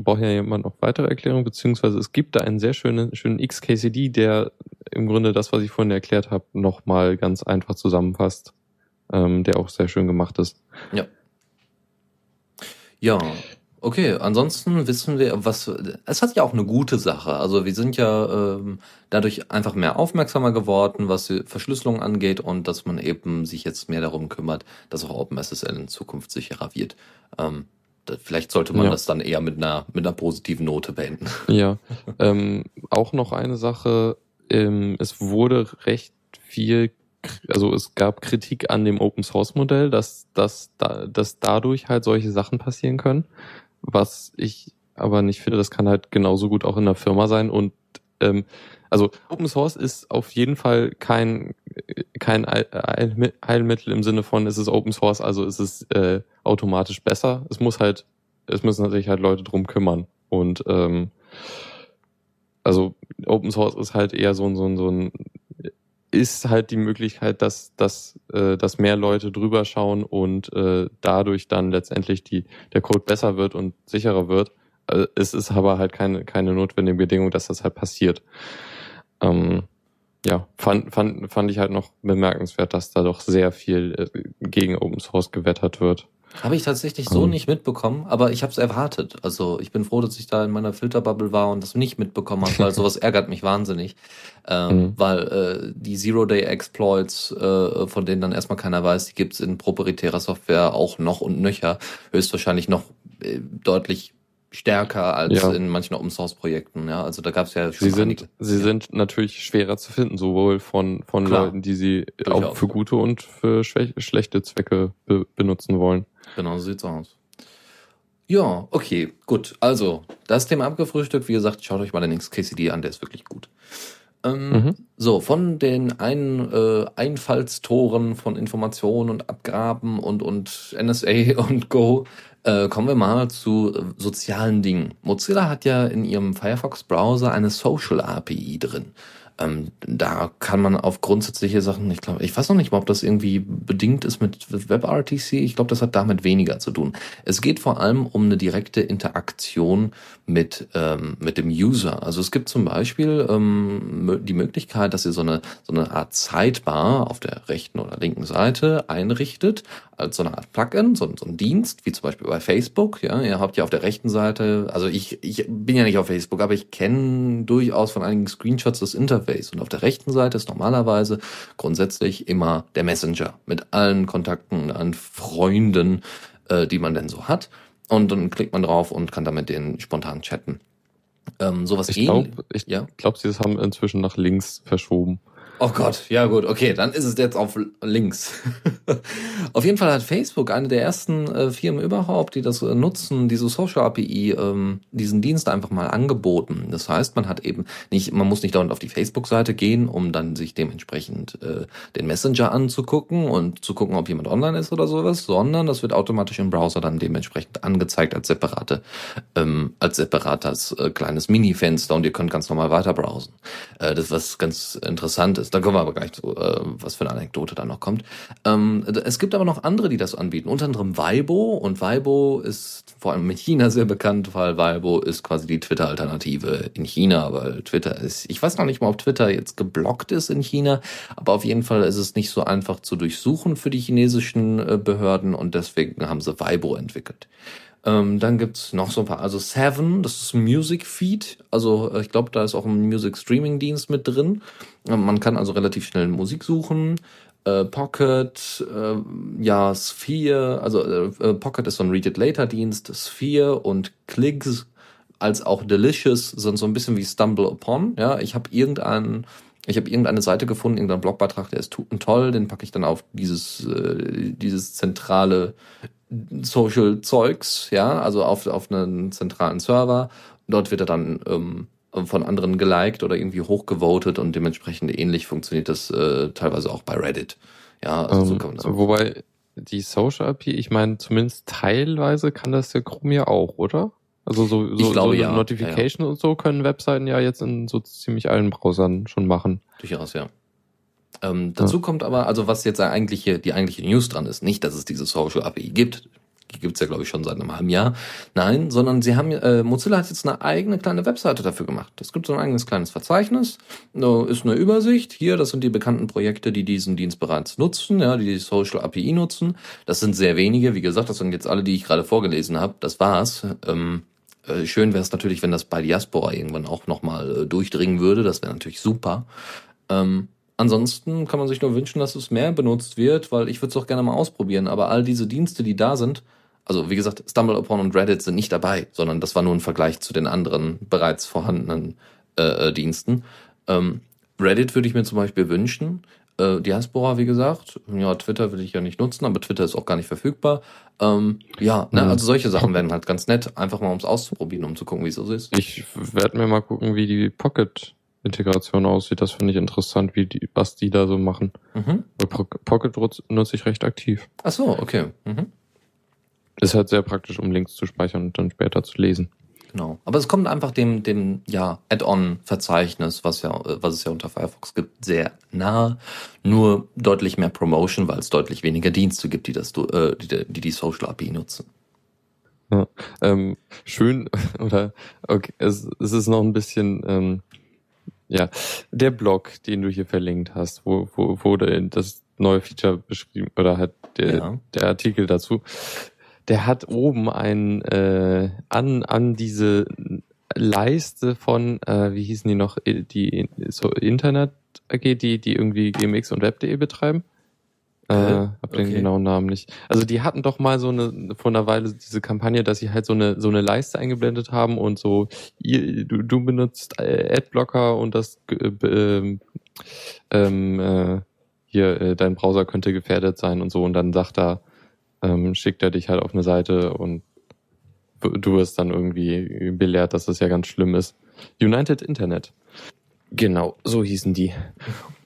braucht ja jemand noch weitere Erklärungen, beziehungsweise es gibt da einen sehr schönen, schönen XKCD, der im Grunde das, was ich vorhin erklärt habe, nochmal ganz einfach zusammenfasst, ähm, der auch sehr schön gemacht ist. Ja. Ja, okay. Ansonsten wissen wir, was es hat ja auch eine gute Sache. Also wir sind ja ähm, dadurch einfach mehr aufmerksamer geworden, was die Verschlüsselung angeht und dass man eben sich jetzt mehr darum kümmert, dass auch OpenSSL in Zukunft sicherer wird. Ähm, Vielleicht sollte man ja. das dann eher mit einer, mit einer positiven Note beenden. Ja, ähm, auch noch eine Sache, ähm, es wurde recht viel also es gab Kritik an dem Open Source Modell, dass, dass, dass dadurch halt solche Sachen passieren können. Was ich aber nicht finde, das kann halt genauso gut auch in der Firma sein und ähm, also Open Source ist auf jeden Fall kein kein Heilmittel im Sinne von es ist Open Source, also ist es äh, automatisch besser. Es muss halt es müssen sich halt Leute drum kümmern und ähm, also Open Source ist halt eher so ein so ein so ein ist halt die Möglichkeit, dass, dass, äh, dass mehr Leute drüber schauen und äh, dadurch dann letztendlich die, der Code besser wird und sicherer wird. Äh, es ist aber halt keine, keine notwendige Bedingung, dass das halt passiert. Ähm, ja, fand, fand, fand ich halt noch bemerkenswert, dass da doch sehr viel äh, gegen Open Source gewettert wird. Habe ich tatsächlich so um. nicht mitbekommen, aber ich habe es erwartet. Also ich bin froh, dass ich da in meiner Filterbubble war und das nicht mitbekommen habe, weil sowas ärgert mich wahnsinnig. Ähm, mhm. Weil äh, die Zero-Day-Exploits, äh, von denen dann erstmal keiner weiß, die gibt's in proprietärer Software auch noch und nöcher. Höchstwahrscheinlich noch äh, deutlich stärker als ja. in manchen Open Source Projekten. Ja, also da gab es ja schon. Sie sind, sie ja. sind natürlich schwerer zu finden, sowohl von von Klar. Leuten, die sie Durchaus. auch für gute und für schlechte Zwecke be benutzen wollen. Genau so sieht's aus. Ja, okay, gut. Also das Thema abgefrühstückt. Wie gesagt, schaut euch mal den XKCD an, der ist wirklich gut. Ähm, mhm. So, von den ein, äh, Einfallstoren von Informationen und Abgraben und, und NSA und Go äh, kommen wir mal zu äh, sozialen Dingen. Mozilla hat ja in ihrem Firefox-Browser eine Social API drin. Ähm, da kann man auf grundsätzliche Sachen, ich glaube, ich weiß noch nicht mal, ob das irgendwie bedingt ist mit WebRTC. Ich glaube, das hat damit weniger zu tun. Es geht vor allem um eine direkte Interaktion mit, ähm, mit dem User. Also es gibt zum Beispiel ähm, die Möglichkeit, dass ihr so eine, so eine Art Sidebar auf der rechten oder linken Seite einrichtet, als so eine Art Plugin, so, so ein Dienst, wie zum Beispiel bei Facebook. Ja, ihr habt ja auf der rechten Seite, also ich, ich bin ja nicht auf Facebook, aber ich kenne durchaus von einigen Screenshots das Interface. Und auf der rechten Seite ist normalerweise grundsätzlich immer der Messenger mit allen Kontakten an Freunden, äh, die man denn so hat. Und dann klickt man drauf und kann damit den spontan chatten. Ähm, sowas ich glaube, ich ja? glaube, sie haben inzwischen nach links verschoben. Oh Gott, ja gut, okay, dann ist es jetzt auf links. auf jeden Fall hat Facebook eine der ersten äh, Firmen überhaupt, die das äh, nutzen, diese Social API, ähm, diesen Dienst einfach mal angeboten. Das heißt, man hat eben nicht, man muss nicht dauernd auf die Facebook-Seite gehen, um dann sich dementsprechend äh, den Messenger anzugucken und zu gucken, ob jemand online ist oder sowas, sondern das wird automatisch im Browser dann dementsprechend angezeigt als separate, ähm, als separates äh, kleines Mini-Fenster und ihr könnt ganz normal weiter browsen. Äh, das was ganz interessant ist. Da kommen wir aber gleich zu, äh, was für eine Anekdote da noch kommt. Ähm, es gibt aber noch andere, die das anbieten, unter anderem Weibo. Und Weibo ist vor allem in China sehr bekannt, weil Weibo ist quasi die Twitter-Alternative in China, weil Twitter ist, ich weiß noch nicht mal, ob Twitter jetzt geblockt ist in China, aber auf jeden Fall ist es nicht so einfach zu durchsuchen für die chinesischen äh, Behörden und deswegen haben sie Weibo entwickelt. Ähm, dann gibt's noch so ein paar, also Seven, das ist ein Music Feed, also äh, ich glaube, da ist auch ein Music Streaming Dienst mit drin. Ähm, man kann also relativ schnell Musik suchen. Äh, Pocket, äh, ja, Sphere, also äh, äh, Pocket ist so ein Read It Later Dienst, Sphere und Clicks als auch Delicious sind so ein bisschen wie Stumble Upon. Ja, ich habe irgendeinen ich habe irgendeine Seite gefunden, irgendeinen Blogbeitrag, der ist toll, den packe ich dann auf dieses, äh, dieses zentrale Social Zeugs, ja, also auf, auf einen zentralen Server. Dort wird er dann ähm, von anderen geliked oder irgendwie hochgevotet und dementsprechend ähnlich funktioniert das äh, teilweise auch bei Reddit. Ja, also um, so ähm, kann man das wobei die Social API, ich meine, zumindest teilweise kann das der Chrome ja auch, oder? Also so, so, glaube, so ja. Notification ja, ja. und so können Webseiten ja jetzt in so ziemlich allen Browsern schon machen. Durchaus, ja. Ähm, dazu ja. kommt aber, also was jetzt eigentlich hier, die eigentliche News dran ist, nicht, dass es diese Social API gibt. Die gibt's ja, glaube ich, schon seit einem halben Jahr. Nein, sondern sie haben, äh, Mozilla hat jetzt eine eigene kleine Webseite dafür gemacht. Es gibt so ein eigenes kleines Verzeichnis, ist eine Übersicht. Hier, das sind die bekannten Projekte, die diesen Dienst bereits nutzen, ja, die die Social API nutzen. Das sind sehr wenige. Wie gesagt, das sind jetzt alle, die ich gerade vorgelesen habe. Das war's. Ähm, äh, schön wäre es natürlich, wenn das bei Diaspora irgendwann auch nochmal äh, durchdringen würde. Das wäre natürlich super. Ähm, Ansonsten kann man sich nur wünschen, dass es mehr benutzt wird, weil ich würde es auch gerne mal ausprobieren. Aber all diese Dienste, die da sind, also wie gesagt, StumbleUpon und Reddit sind nicht dabei, sondern das war nur ein Vergleich zu den anderen bereits vorhandenen äh, Diensten. Ähm, Reddit würde ich mir zum Beispiel wünschen, Äh, Diaspora, wie gesagt. Ja, Twitter will ich ja nicht nutzen, aber Twitter ist auch gar nicht verfügbar. Ähm, ja, ne, Mhm. also solche Sachen wären halt ganz nett, einfach mal ums auszuprobieren, um zu gucken, wie es so ist. Ich werde mir mal gucken, wie die Pocket-Integration aussieht. Das finde ich interessant, wie die, was die da so machen. Mhm. Pocket nutz- nutze ich recht aktiv. Ach so, okay. Mhm. Ist halt sehr praktisch, um Links zu speichern und dann später zu lesen. Genau. Aber es kommt einfach dem, dem ja, Add-on-Verzeichnis, was ja, was es ja unter Firefox gibt, sehr nahe. Nur deutlich mehr Promotion, weil es deutlich weniger Dienste gibt, die das, äh, die, die die Social API nutzen. Ähm, schön, oder okay, es, es ist noch ein bisschen, ähm, ja, der Blog, den du hier verlinkt hast, wo, wo, wo der- das neue Feature beschrieben, oder halt der, Ja. der Artikel dazu, der hat oben ein, äh, an, an diese Leiste von, äh, wie hießen die noch, die so Internet AG, die, die irgendwie gmx und web.de betreiben. Äh, hab den Okay. genauen Namen nicht. Also die hatten doch mal so eine vor einer Weile diese Kampagne, dass sie halt so eine so eine Leiste eingeblendet haben und so ihr, du, du benutzt äh, Adblocker und das äh, ähm, ähm, äh, hier äh, dein Browser könnte gefährdet sein und so und dann sagt er ähm, schickt er dich halt auf eine Seite und du wirst dann irgendwie belehrt, dass das ja ganz schlimm ist. United Internet. Genau, so hießen die.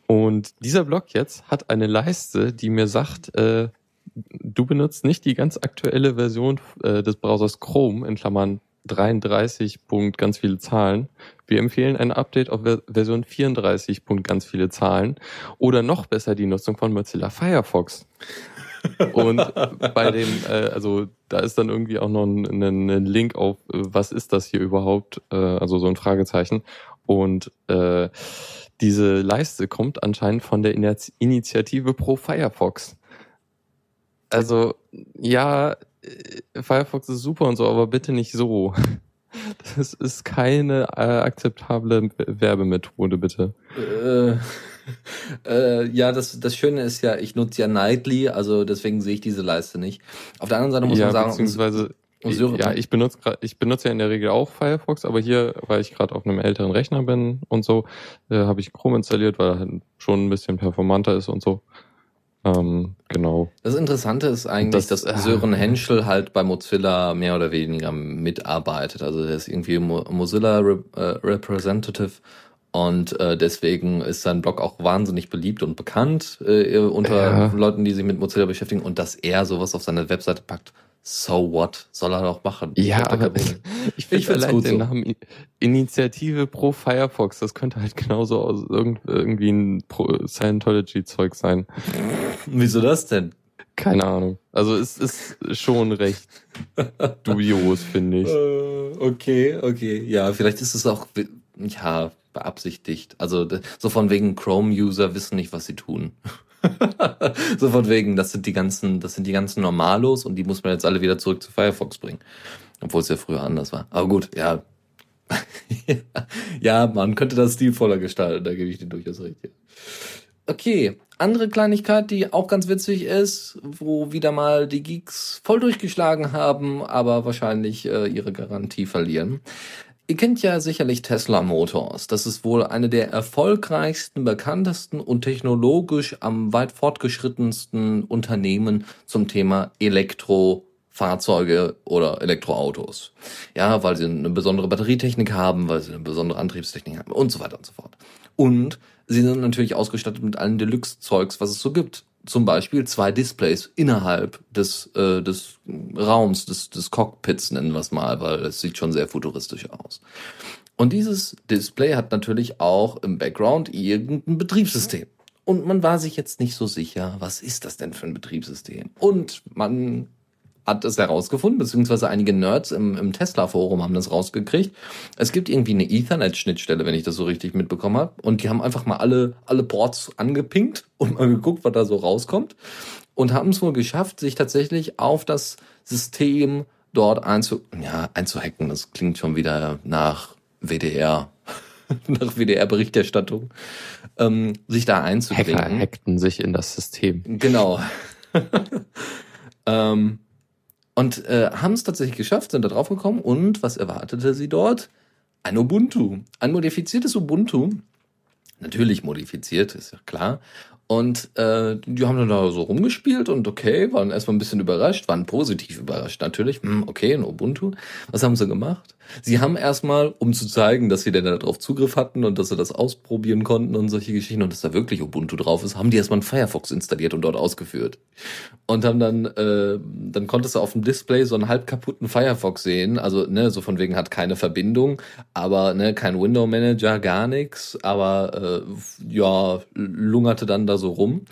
Und dieser Blog jetzt hat eine Leiste, die mir sagt, äh, du benutzt nicht die ganz aktuelle Version äh, des Browsers Chrome in Klammern 33. Punkt ganz viele Zahlen. Wir empfehlen ein Update auf Ver Version 34. Punkt ganz viele Zahlen oder noch besser die Nutzung von Mozilla Firefox. Und bei dem, äh, also da ist dann irgendwie auch noch ein, ein, ein Link auf, äh, was ist das hier überhaupt? Äh, also so ein Fragezeichen. Und äh, diese Leiste kommt anscheinend von der Initi- Initiative Pro Firefox. Also, ja, äh, Firefox ist super und so, aber bitte nicht so. Das ist keine äh, akzeptable Werbemethode, bitte. Äh, äh, ja, das, das Schöne ist ja, ich nutze ja Nightly, also deswegen sehe ich diese Leiste nicht. Auf der anderen Seite muss ja, man sagen, beziehungsweise, um Syrer- ja, ich benutze grad, ich benutze ja in der Regel auch Firefox, aber hier, weil ich gerade auf einem älteren Rechner bin und so, äh, habe ich Chrome installiert, weil er halt schon ein bisschen performanter ist und so. Ähm, genau. Das Interessante ist eigentlich, Das- dass Sören Henschel halt bei Mozilla mehr oder weniger mitarbeitet. Also der ist irgendwie Mo Mozilla Re äh, Representative und äh, deswegen ist sein Blog auch wahnsinnig beliebt und bekannt äh, unter Ja. Leuten, die sich mit Mozilla beschäftigen. Und dass er sowas auf seine Webseite packt, so what, soll er doch machen. Ja, Ich aber ich Ich finde allein gut den so. Namen Initiative pro Firefox, das könnte halt genauso aus irgend, irgendwie ein Scientology-Zeug sein. Wieso das denn? Keine Ahnung. Also es ist schon recht dubios, finde ich. Äh, okay, okay. Ja, vielleicht ist es auch ja beabsichtigt. Also so von wegen Chrome-User wissen nicht, was sie tun. so von wegen, das sind die ganzen, das sind die ganzen Normalos und die muss man jetzt alle wieder zurück zu Firefox bringen. Obwohl es ja früher anders war. Aber gut, ja. ja, man könnte das stilvoller gestalten, da gebe ich dir durchaus recht. Okay, andere Kleinigkeit, die auch ganz witzig ist, wo wieder mal die Geeks voll durchgeschlagen haben, aber wahrscheinlich äh, ihre Garantie verlieren. Ihr kennt ja sicherlich Tesla Motors. Das ist wohl eine der erfolgreichsten, bekanntesten und technologisch am weit fortgeschrittensten Unternehmen zum Thema Elektrofahrzeuge oder Elektroautos. Ja, weil sie eine besondere Batterietechnik haben, weil sie eine besondere Antriebstechnik haben und so weiter und so fort. Und sie sind natürlich ausgestattet mit allen Deluxe-Zeugs, was es so gibt. Zum Beispiel zwei Displays innerhalb des, äh, des Raums, des, des Cockpits, nennen wir es mal, weil es sieht schon sehr futuristisch aus. Und dieses Display hat natürlich auch im Background irgendein Betriebssystem. Und man war sich jetzt nicht so sicher, was ist das denn für ein Betriebssystem? Und man hat es herausgefunden, beziehungsweise einige Nerds im, im Tesla-Forum haben das rausgekriegt. Es gibt irgendwie eine Ethernet-Schnittstelle, wenn ich das so richtig mitbekommen habe. Und die haben einfach mal alle, alle Ports angepinkt und mal geguckt, was da so rauskommt. Und haben es wohl geschafft, sich tatsächlich auf das System dort einzu, ja, einzuhacken. Das klingt schon wieder nach WDR, nach WDR-Berichterstattung, ähm, sich da einzubringen. Hacker hackten sich in das System. Genau. ähm, und äh, haben es tatsächlich geschafft, sind da drauf gekommen und was erwartete sie dort? Ein Ubuntu. Ein modifiziertes Ubuntu. Natürlich modifiziert, ist ja klar. Und äh, die haben dann da so rumgespielt und okay, waren erstmal ein bisschen überrascht, waren positiv überrascht natürlich. Hm, okay, ein Ubuntu. Was haben sie gemacht? Sie haben erstmal, um zu zeigen, dass sie denn darauf Zugriff hatten und dass sie das ausprobieren konnten und solche Geschichten und dass da wirklich Ubuntu drauf ist, haben die erstmal einen Firefox installiert und dort ausgeführt. Und haben dann, äh, dann konntest du auf dem Display so einen halb kaputten Firefox sehen. Also, ne, so von wegen hat keine Verbindung, aber ne, kein Window Manager, gar nichts, aber äh, ja, lungerte dann da so rum.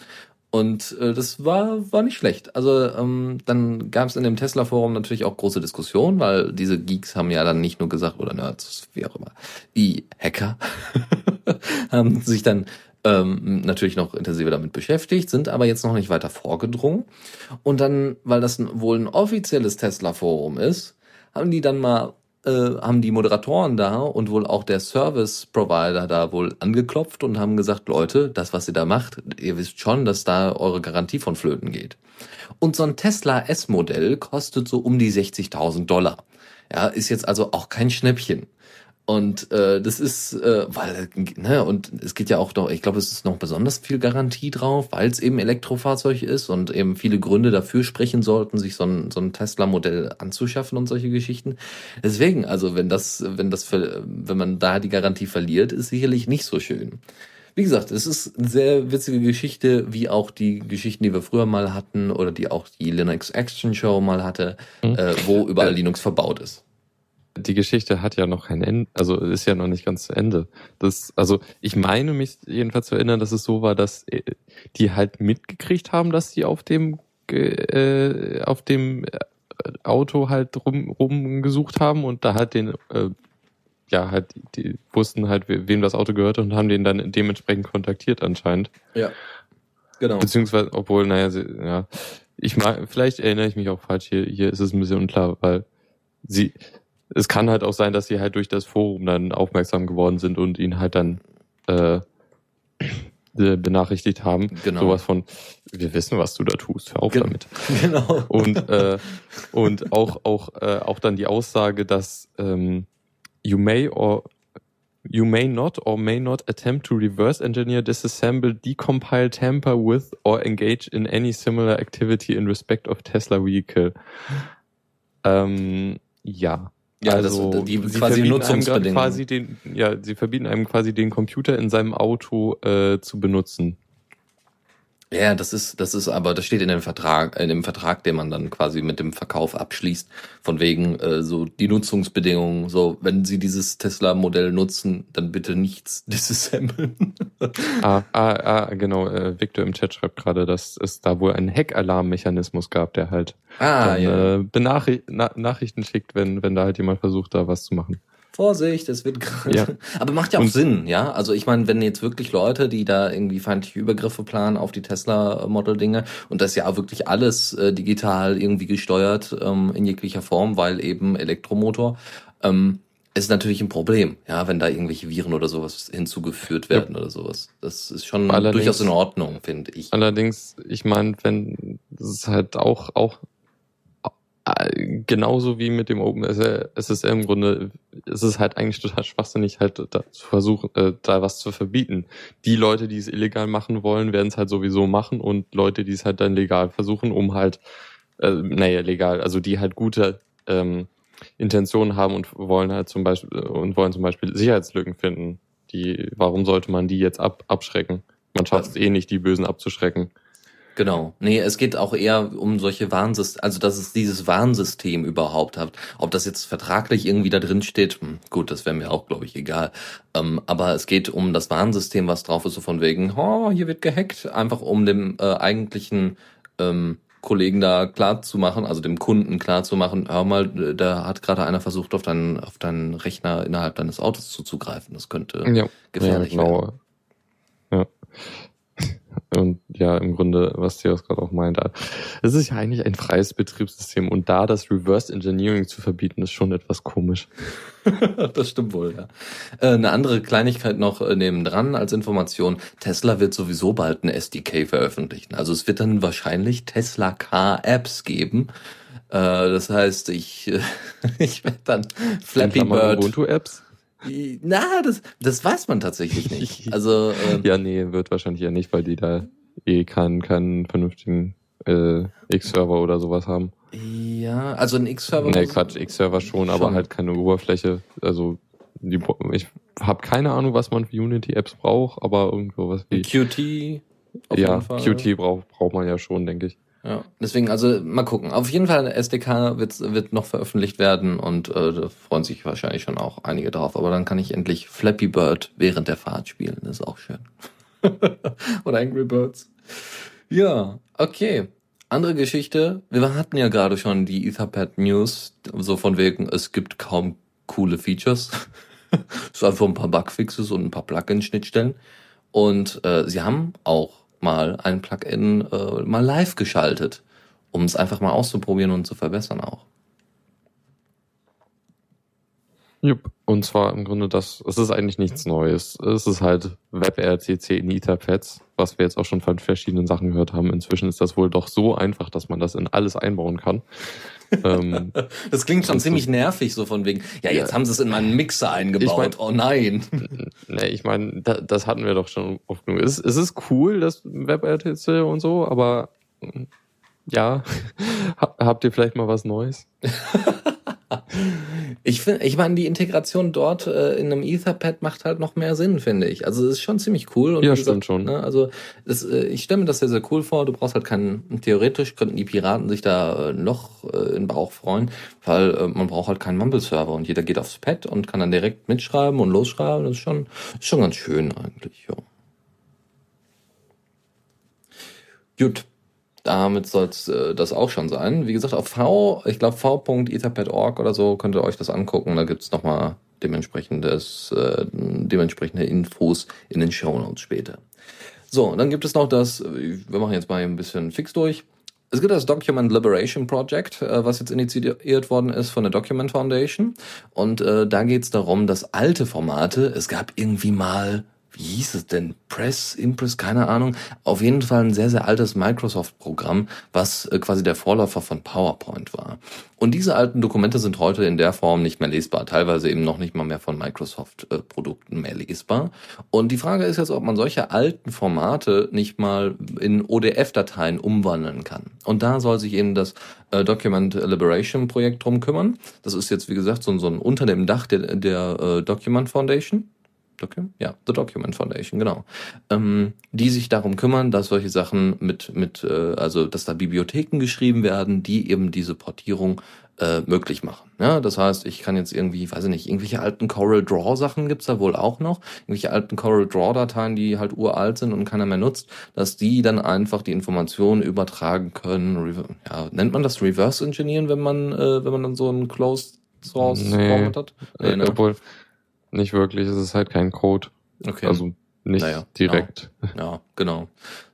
Und äh, das war, war nicht schlecht. Also ähm, dann gab es in dem Tesla-Forum natürlich auch große Diskussionen, weil diese Geeks haben ja dann nicht nur gesagt, oder Nerds, wie auch immer, die Hacker haben sich dann ähm, natürlich noch intensiver damit beschäftigt, sind aber jetzt noch nicht weiter vorgedrungen. Und dann, weil das wohl ein offizielles Tesla-Forum ist, haben die dann mal äh, haben die Moderatoren da und wohl auch der Service Provider da wohl angeklopft und haben gesagt, Leute, das, was ihr da macht, ihr wisst schon, dass da eure Garantie von Flöten geht. Und so ein Tesla S-Modell kostet so um die 60.000 Dollar. Ja, ist jetzt also auch kein Schnäppchen. Und äh, das ist, äh, weil, ne, und es geht ja auch noch, ich glaube, es ist noch besonders viel Garantie drauf, weil es eben Elektrofahrzeug ist und eben viele Gründe dafür sprechen sollten, sich so ein, so ein Tesla-Modell anzuschaffen und solche Geschichten. Deswegen, also wenn das, wenn das, wenn man da die Garantie verliert, ist sicherlich nicht so schön. Wie gesagt, es ist eine sehr witzige Geschichte, wie auch die Geschichten, die wir früher mal hatten oder die auch die Linux Action Show mal hatte, mhm. äh, wo überall äh, Linux verbaut ist die Geschichte hat ja noch kein Ende, also ist ja noch nicht ganz zu Ende. Das, also ich meine mich jedenfalls zu erinnern, dass es so war, dass äh, die halt mitgekriegt haben, dass die auf dem äh, auf dem äh, Auto halt rum, rumgesucht haben und da halt den äh, ja halt die wussten halt wem das Auto gehörte und haben den dann dementsprechend kontaktiert anscheinend. Ja. Genau. Beziehungsweise obwohl naja sie, ja ich mag vielleicht erinnere ich mich auch falsch hier hier ist es ein bisschen unklar, weil sie es kann halt auch sein, dass sie halt durch das Forum dann aufmerksam geworden sind und ihn halt dann äh, benachrichtigt haben. Genau. Sowas von, wir wissen, was du da tust, hör auf Ge damit. Genau. Und, äh, und auch, auch, äh, auch dann die Aussage, dass ähm, you may or you may not or may not attempt to reverse engineer, disassemble, decompile, tamper with or engage in any similar activity in respect of Tesla vehicle. Ähm, ja. Ja, also das, die sie quasi Nutzungsbedingungen. Quasi den, ja, sie verbieten einem quasi den Computer in seinem Auto äh, zu benutzen. Ja, das ist, das ist aber, das steht in dem Vertrag, in dem Vertrag, den man dann quasi mit dem Verkauf abschließt, von wegen äh, so die Nutzungsbedingungen. So, wenn Sie dieses Tesla-Modell nutzen, dann bitte nichts disassemblen. ah, ah, ah, genau. Äh, Victor im Chat schreibt gerade, dass es da wohl einen Hack-Alarm-Mechanismus gab, der halt ah, dann, ja. äh, Benachricht Na Nachrichten schickt, wenn wenn da halt jemand versucht, da was zu machen. Vorsicht, es wird gerade. Ja. Aber macht ja auch und Sinn, ja. Also ich meine, wenn jetzt wirklich Leute, die da irgendwie feindliche Übergriffe planen auf die Tesla-Model-Dinge und das ja auch wirklich alles äh, digital irgendwie gesteuert ähm, in jeglicher Form, weil eben Elektromotor, ähm, ist natürlich ein Problem, ja, wenn da irgendwelche Viren oder sowas hinzugeführt werden ja. oder sowas. Das ist schon allerdings, durchaus in Ordnung, finde ich. Allerdings, ich meine, wenn das ist halt auch auch genauso wie mit dem OpenSSL, es ist im Grunde, es ist halt eigentlich total schwachsinnig, halt da zu versuchen, äh, da was zu verbieten. Die Leute, die es illegal machen wollen, werden es halt sowieso machen und Leute, die es halt dann legal versuchen, um halt, äh, naja, legal, also die halt gute ähm, Intentionen haben und wollen halt zum Beispiel und wollen zum Beispiel Sicherheitslücken finden. Die, warum sollte man die jetzt ab, abschrecken? Man schafft es eh nicht, die Bösen abzuschrecken. Genau. Nee, es geht auch eher um solche Warnsysteme, also dass es dieses Warnsystem überhaupt hat. Ob das jetzt vertraglich irgendwie da drin steht, hm, gut, das wäre mir auch, glaube ich, egal. Ähm, aber es geht um das Warnsystem, was drauf ist, so von wegen, oh, hier wird gehackt, einfach um dem äh, eigentlichen ähm, Kollegen da klar zu machen, also dem Kunden klar zu machen, hör mal, da hat gerade einer versucht, auf deinen, auf deinen Rechner innerhalb deines Autos zuzugreifen. Das könnte ja. gefährlich ja, genau. werden. Ja. Und ja, im Grunde, was Theos gerade auch meinte, es ist ja eigentlich ein freies Betriebssystem und da das Reverse Engineering zu verbieten, ist schon etwas komisch. das stimmt wohl, ja. Äh, eine andere Kleinigkeit noch äh, nebendran als Information. Tesla wird sowieso bald ein SDK veröffentlichen. Also es wird dann wahrscheinlich Tesla Car Apps geben. Äh, das heißt, ich, ich werde dann Flappy Bird. Ubuntu Apps? Na, das, das weiß man tatsächlich nicht. Also ähm, ja, nee, wird wahrscheinlich ja nicht, weil die da eh keinen, keinen vernünftigen äh, X-Server oder sowas haben. Ja, also ein X-Server. Nee, Quatsch, X-Server schon, aber Schon. halt keine Oberfläche. Also die, ich habe keine Ahnung, was man für Unity-Apps braucht, aber irgendwo was wie. Qt. auf ja. Qt braucht braucht man ja schon, denke ich. Ja, deswegen, also mal gucken. Auf jeden Fall, SDK wird, wird noch veröffentlicht werden und äh, da freuen sich wahrscheinlich schon auch einige drauf. Aber dann kann ich endlich Flappy Bird während der Fahrt spielen. Das ist auch schön. Oder Angry Birds. Ja, okay. Andere Geschichte. Wir hatten ja gerade schon die Etherpad News, so von wegen, es gibt kaum coole Features. es ist einfach ein paar Bugfixes und ein paar Plugin-Schnittstellen. Und äh, sie haben auch mal ein Plugin äh, mal live geschaltet, um es einfach mal auszuprobieren und zu verbessern auch. Jupp. Und zwar im Grunde das, es ist eigentlich nichts Neues. Es ist halt WebRTC in Etherpads, was wir jetzt auch schon von verschiedenen Sachen gehört haben. Inzwischen ist das wohl doch so einfach, dass man das in alles einbauen kann. Ähm, Das klingt schon ziemlich nervig so von wegen, ja, jetzt Ja. haben sie es in meinen Mixer eingebaut. Ich mein- oh nein. ne, ich meine, da, das hatten wir doch schon oft genug. Es, es ist cool, das WebRTC und so, aber ja, Ha- habt ihr vielleicht mal was Neues? Ich finde, ich meine, die Integration dort äh, in einem Etherpad macht halt noch mehr Sinn, finde ich. Also es ist schon ziemlich cool. Und Ja, stimmt schon. Ne, also das, äh, ich stelle mir das sehr, sehr cool vor. Du brauchst halt keinen, theoretisch könnten die Piraten sich da äh, noch äh, in Bauch freuen, weil äh, man braucht halt keinen Mumble-Server und jeder geht aufs Pad und kann dann direkt mitschreiben und losschreiben. Das ist schon, ist schon ganz schön eigentlich, ja. Gut. Damit soll äh, das auch schon sein. Wie gesagt, auf V, ich glaube v.etherpad.org oder so könnt ihr euch das angucken. Da gibt's nochmal dementsprechendes, äh, dementsprechende Infos in den Shownotes später. So, dann gibt es noch das, wir machen jetzt mal ein bisschen fix durch. Es gibt das Document Liberation Project, äh, was jetzt initiiert worden ist von der Document Foundation. Und äh, da geht es darum, dass alte Formate, es gab irgendwie mal, wie hieß es denn, Press, Impress, keine Ahnung, auf jeden Fall ein sehr, sehr altes Microsoft-Programm, was äh, quasi der Vorläufer von PowerPoint war. Und diese alten Dokumente sind heute in der Form nicht mehr lesbar, teilweise eben noch nicht mal mehr von Microsoft-Produkten mehr lesbar. Und die Frage ist jetzt, ob man solche alten Formate nicht mal in ODF-Dateien umwandeln kann. Und da soll sich eben das äh, Document Liberation Projekt drum kümmern. Das ist jetzt, wie gesagt, so, so ein unter dem Dach der, der äh, Document Foundation. Docu? Ja, The Document Foundation, genau. Ähm, die sich darum kümmern, dass solche Sachen mit, mit äh, also dass da Bibliotheken geschrieben werden, die eben diese Portierung äh, möglich machen. Ja, das heißt, ich kann jetzt irgendwie, weiß ich nicht, irgendwelche alten Coral Draw Sachen gibt's da wohl auch noch, irgendwelche alten Coral Draw Dateien, die halt uralt sind und keiner mehr nutzt, dass die dann einfach die Informationen übertragen können. Ja, nennt man das Reverse Engineeren, wenn man, äh, wenn man dann so ein Closed Source Nee. Format hat? Äh, Obwohl, nicht wirklich, es ist halt kein Code. Okay. Also nicht Naja, direkt. Ja, genau.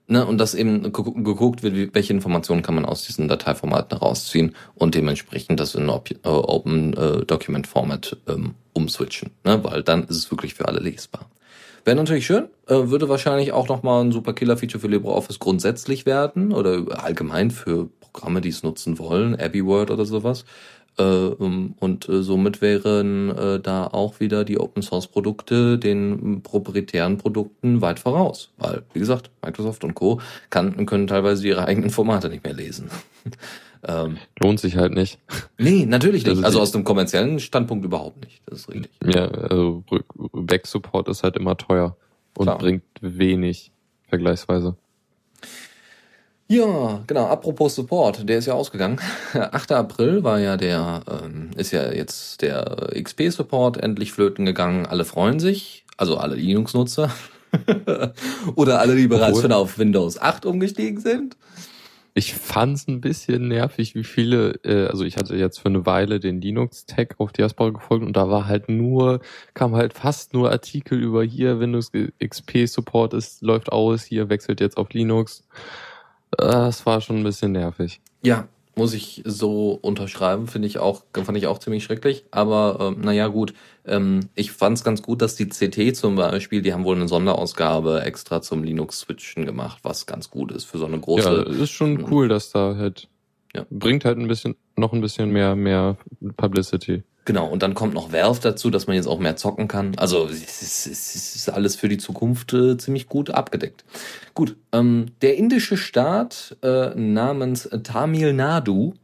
Ne, und dass eben gu- geguckt wird, welche Informationen kann man aus diesen Dateiformaten herausziehen und dementsprechend das in äh, Open äh, Document Format ähm, umswitchen, ne, weil dann ist es wirklich für alle lesbar. Wäre natürlich schön, äh, würde wahrscheinlich auch nochmal ein super Killer-Feature für LibreOffice grundsätzlich werden oder allgemein für Programme, die es nutzen wollen, Abbey Word oder sowas. Äh, ähm, und äh, somit wären äh, da auch wieder die Open Source Produkte den proprietären Produkten weit voraus. Weil, wie gesagt, Microsoft und Co. Kann, können teilweise ihre eigenen Formate nicht mehr lesen. ähm, Lohnt sich halt nicht. nee, natürlich nicht. Also Also aus dem kommerziellen Standpunkt überhaupt nicht. Das ist richtig. Ja, also Back-Support ist halt immer teuer und Klar. bringt wenig vergleichsweise. Ja, genau. Apropos Support, der ist ja ausgegangen. 8. April war ja der, ähm, ist ja jetzt der XP-Support endlich flöten gegangen. Alle freuen sich, also alle Linux-Nutzer. Oder alle, die bereits Obwohl- schon auf Windows 8 umgestiegen sind. Ich fand's ein bisschen nervig, wie viele, äh, also ich hatte jetzt für eine Weile den Linux-Tag auf Diaspora gefolgt und da war halt nur, kam halt fast nur Artikel über hier, Windows XP Support ist, läuft aus, hier wechselt jetzt auf Linux. Äh, Das war schon ein bisschen nervig. Ja, muss ich so unterschreiben, finde ich auch, fand ich auch ziemlich schrecklich. Aber ähm, naja, gut. Ähm, ich fand es ganz gut, dass die CT zum Beispiel, die haben wohl eine Sonderausgabe extra zum Linux-Switchen gemacht, was ganz gut ist für so eine große. Ja, ist schon cool, dass da halt, Ja. bringt halt ein bisschen, noch ein bisschen mehr, mehr Publicity. Genau, und dann kommt noch Valve dazu, dass man jetzt auch mehr zocken kann. Also es ist, es ist alles für die Zukunft äh, ziemlich gut abgedeckt. Gut, ähm, der indische Staat äh, namens Tamil Nadu,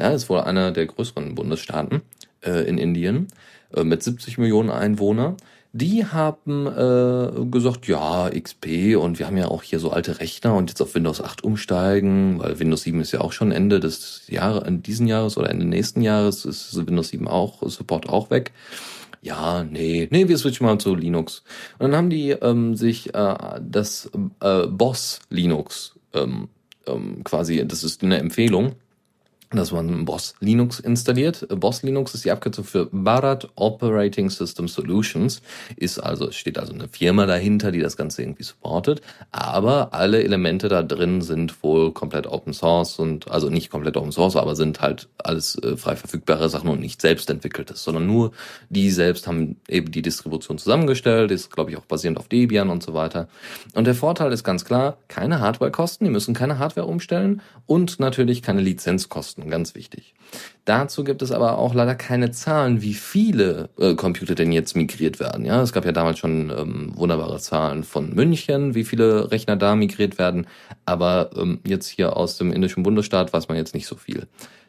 ja, ist wohl einer der größeren Bundesstaaten äh, in Indien, äh, mit 70 Millionen Einwohnern die haben äh, gesagt, ja, XP und wir haben ja auch hier so alte Rechner und jetzt auf Windows 8 umsteigen, weil Windows 7 ist ja auch schon Ende des Jahres, diesen Jahres oder Ende nächsten Jahres ist Windows 7 auch, Support auch weg. Ja, nee, nee, wir switchen mal zu Linux. Und dann haben die ähm, sich äh, das äh, Boss Linux ähm, ähm, quasi, das ist eine Empfehlung, dass man Boss Linux installiert. Boss Linux ist die Abkürzung für Bharat Operating System Solutions. Ist also, steht also eine Firma dahinter, die das Ganze irgendwie supportet. Aber alle Elemente da drin sind wohl komplett Open Source und, also nicht komplett Open Source, aber sind halt alles äh, frei verfügbare Sachen und nicht selbst entwickeltes, sondern nur die selbst haben eben die Distribution zusammengestellt, ist glaube ich auch basierend auf Debian und so weiter. Und der Vorteil ist ganz klar, keine Hardwarekosten, die müssen keine Hardware umstellen und natürlich keine Lizenzkosten ganz wichtig. Dazu gibt es aber auch leider keine Zahlen, wie viele äh, Computer denn jetzt migriert werden. Ja, es gab ja damals schon ähm, wunderbare Zahlen von München, wie viele Rechner da migriert werden, aber ähm, jetzt hier aus dem indischen Bundesstaat weiß man jetzt nicht so viel.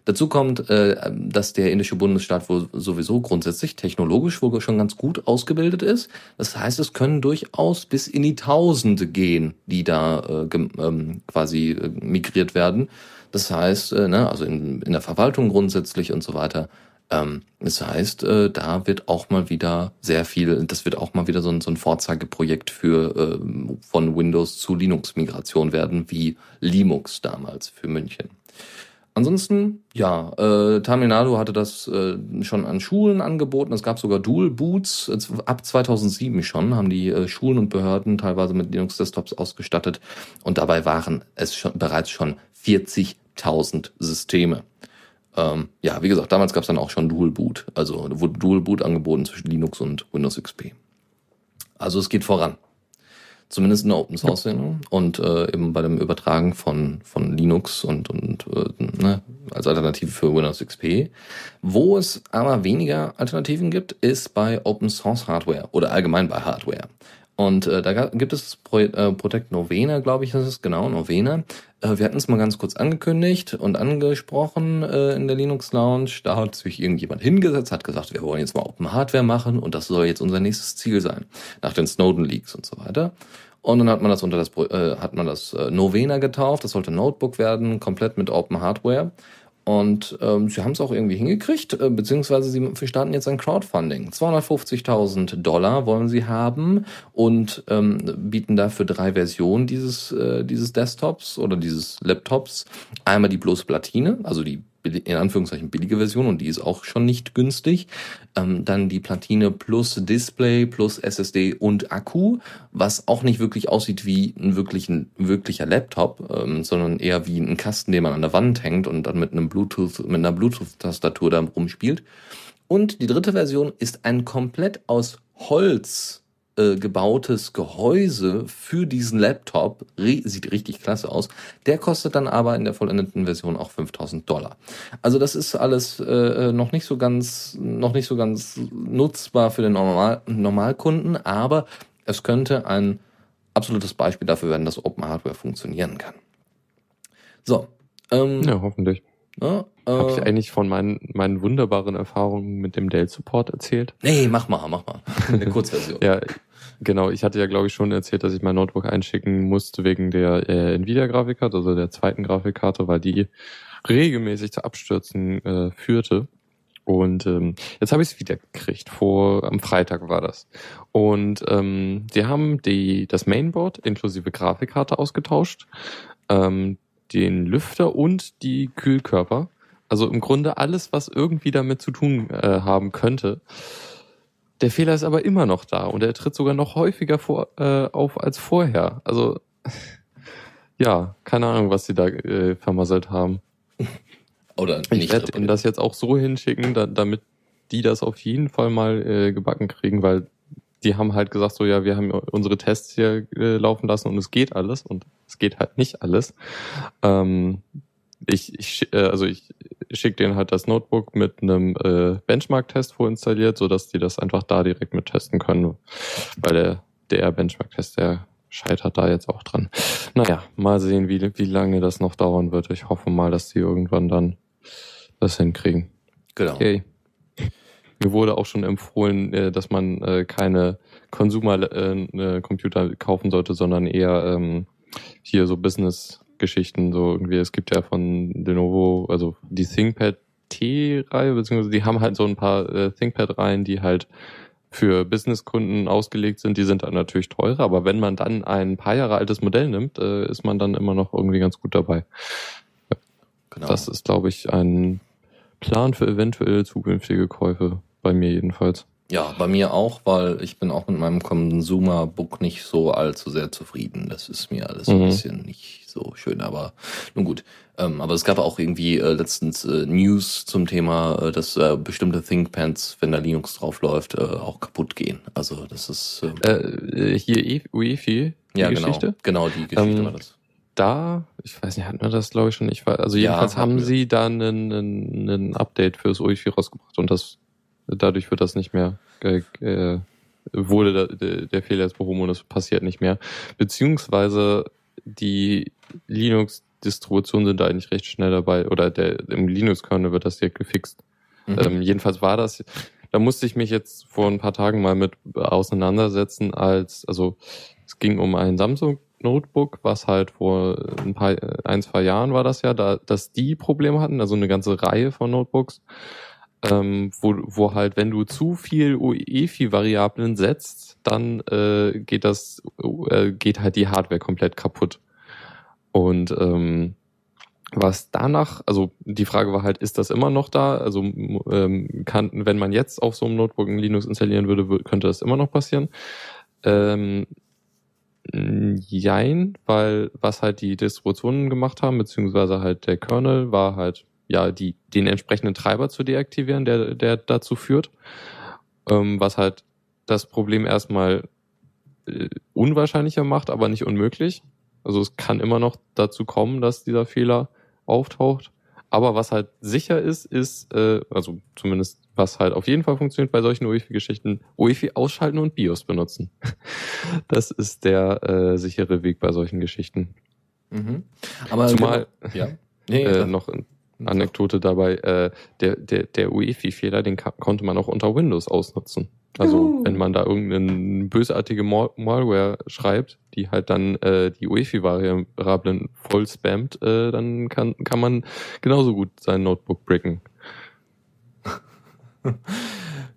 Dazu kommt, äh, dass der indische Bundesstaat wohl sowieso grundsätzlich technologisch wohl schon ganz gut ausgebildet ist. Das heißt, es können durchaus bis in die Tausende gehen, die da äh, ähm, quasi äh, migriert werden. Das heißt, äh, ne, also in, in der Verwaltung grundsätzlich und so weiter. Ähm, das heißt, äh, da wird auch mal wieder sehr viel, das wird auch mal wieder so ein, so ein Vorzeigeprojekt für äh, von Windows zu Linux-Migration werden, wie Linux damals für München. Ansonsten, ja, äh, Tamil Nadu hatte das äh, schon an Schulen angeboten. Es gab sogar Dual Boots. Ab 2007 schon haben die äh, Schulen und Behörden teilweise mit Linux-Desktops ausgestattet. Und dabei waren es schon, bereits schon 40.000 Systeme. Ähm, ja, wie gesagt, damals gab es dann auch schon Dual Boot. Also wurde Dual Boot angeboten zwischen Linux und Windows XP. Also es geht voran. Zumindest in der Open Source Szene und äh, eben bei dem Übertragen von, von Linux und, und äh, ne, als Alternative für Windows XP. Wo es aber weniger Alternativen gibt, ist bei Open Source Hardware oder allgemein bei Hardware. Und äh, da gibt es Pro äh, Protect Novena, glaube ich, das ist genau, Novena. Äh, wir hatten es mal ganz kurz angekündigt und angesprochen äh, in der Linux Lounge. Da hat sich irgendjemand hingesetzt, hat gesagt, wir wollen jetzt mal Open Hardware machen und das soll jetzt unser nächstes Ziel sein. Nach den Snowden Leaks und so weiter. Und dann hat man das unter das äh, hat man das äh, Novena getauft. Das sollte Notebook werden, komplett mit Open Hardware. Und ähm, sie haben es auch irgendwie hingekriegt, äh, beziehungsweise sie starten jetzt ein Crowdfunding. 250.000 Dollar wollen sie haben und ähm, bieten dafür drei Versionen dieses, äh, dieses Desktops oder dieses Laptops. Einmal die bloße Platine, also die in Anführungszeichen billige Version und die ist auch schon nicht günstig. Ähm, dann die Platine plus Display plus SSD und Akku, was auch nicht wirklich aussieht wie ein wirklichen, wirklicher Laptop, ähm, sondern eher wie ein Kasten, den man an der Wand hängt und dann mit einem Bluetooth, mit einer Bluetooth-Tastatur da rumspielt. Und die dritte Version ist ein komplett aus Holz äh, gebautes Gehäuse für diesen Laptop. Sieht richtig klasse aus. Der kostet dann aber in der vollendeten Version auch 5000 Dollar. Also das ist alles äh, noch nicht so ganz, noch nicht so ganz nutzbar für den Normal Normalkunden, aber es könnte ein absolutes Beispiel dafür werden, dass Open Hardware funktionieren kann. So. Ähm, ja, hoffentlich. Ja, äh, Habe ich eigentlich von meinen, meinen wunderbaren Erfahrungen mit dem Dell-Support erzählt? Nee, mach mal, mach mal. Eine Kurzversion. ja, Genau, ich hatte ja, glaube ich, schon erzählt, dass ich mein Notebook einschicken musste wegen der äh, Nvidia-Grafikkarte, also der zweiten Grafikkarte, weil die regelmäßig zu Abstürzen äh, führte. Und ähm, jetzt habe ich es wieder gekriegt. Vor am Freitag war das. Und ähm, die haben die das Mainboard inklusive Grafikkarte ausgetauscht, ähm, den Lüfter und die Kühlkörper. Also im Grunde alles, was irgendwie damit zu tun äh, haben könnte. Der Fehler ist aber immer noch da und er tritt sogar noch häufiger vor, äh, auf als vorher. Also ja, keine Ahnung, was sie da äh, vermasselt haben. Oder nicht. Ich werde ihnen das jetzt auch so hinschicken, da, damit die das auf jeden Fall mal äh, gebacken kriegen, weil die haben halt gesagt, so ja, wir haben unsere Tests hier äh, laufen lassen und es geht alles und es geht halt nicht alles. Ähm, ich, ich äh, also ich schicke denen halt das Notebook mit einem äh, Benchmark-Test vorinstalliert, sodass die das einfach da direkt mit testen können, weil der, der Benchmark-Test, der scheitert da jetzt auch dran. Naja, mal sehen, wie, wie lange das noch dauern wird. Ich hoffe mal, dass die irgendwann dann das hinkriegen. Genau. Okay. Mir wurde auch schon empfohlen, äh, dass man äh, keine Consumer-Computer kaufen sollte, sondern eher ähm, hier so Business-Geschichten. So irgendwie, es gibt ja von Lenovo, also die ThinkPad T-Reihe, beziehungsweise die haben halt so ein paar äh, ThinkPad-Reihen, die halt für Businesskunden ausgelegt sind, die sind dann natürlich teurer, aber wenn man dann ein paar Jahre altes Modell nimmt, äh, ist man dann immer noch irgendwie ganz gut dabei. Genau. Das ist, glaube ich, ein Plan für eventuell zukünftige Käufe, bei mir jedenfalls. Ja, bei mir auch, weil ich bin auch mit meinem Consumer-Book nicht so allzu sehr zufrieden. Das ist mir alles mhm. ein bisschen nicht so schön, aber nun gut. Ähm, aber es gab auch irgendwie äh, letztens äh, News zum Thema, äh, dass äh, bestimmte ThinkPads, wenn da Linux drauf läuft, äh, auch kaputt gehen. Also das ist äh, äh, hier UEFI, die ja, genau. Geschichte. Genau, genau die Geschichte ähm, war das da, ich weiß nicht, hatten wir das glaube ich schon, ich weiß, also jedenfalls ja, haben wir. sie da einen, einen, einen Update fürs UEFI rausgebracht und das dadurch wird das nicht mehr äh, äh, wurde da, der, der Fehler jetzt behoben und es passiert nicht mehr. Beziehungsweise die Linux-Distributionen sind da eigentlich recht schnell dabei oder der im Linux-Kernel wird das direkt gefixt. Mhm. Ähm, jedenfalls war das, da musste ich mich jetzt vor ein paar Tagen mal mit auseinandersetzen, als, also es ging um ein Samsung Notebook, was halt vor ein paar, ein, zwei Jahren war das ja, da, dass die Probleme hatten, also eine ganze Reihe von Notebooks, ähm, wo, wo halt, wenn du zu viel UEFI-Variablen setzt, dann äh, geht das, äh, geht halt die Hardware komplett kaputt. Und ähm, was danach, also die Frage war halt, ist das immer noch da? Also ähm, kann, wenn man jetzt auf so einem Notebook ein Linux installieren würde, könnte das immer noch passieren. Ähm, Jein, weil was halt die Distributionen gemacht haben, beziehungsweise halt der Kernel, war halt ja die den entsprechenden Treiber zu deaktivieren, der der dazu führt, ähm, was halt das Problem erstmal äh, unwahrscheinlicher macht, aber nicht unmöglich. Also es kann immer noch dazu kommen, dass dieser Fehler auftaucht. Aber was halt sicher ist, ist, äh, also zumindest was halt auf jeden Fall funktioniert bei solchen UEFI-Geschichten, UEFI ausschalten und BIOS benutzen. Das ist der äh, sichere Weg bei solchen Geschichten. Mhm. Aber Zumal ja. nee, äh, noch Anekdote dabei, äh, der, der, der UEFI-Fehler, den konnte man auch unter Windows ausnutzen. Also Juhu. wenn man da irgendeine bösartige Mal Malware schreibt, die halt dann äh, die UEFI-Variablen voll spammt, äh, dann kann, kann man genauso gut sein Notebook bricken.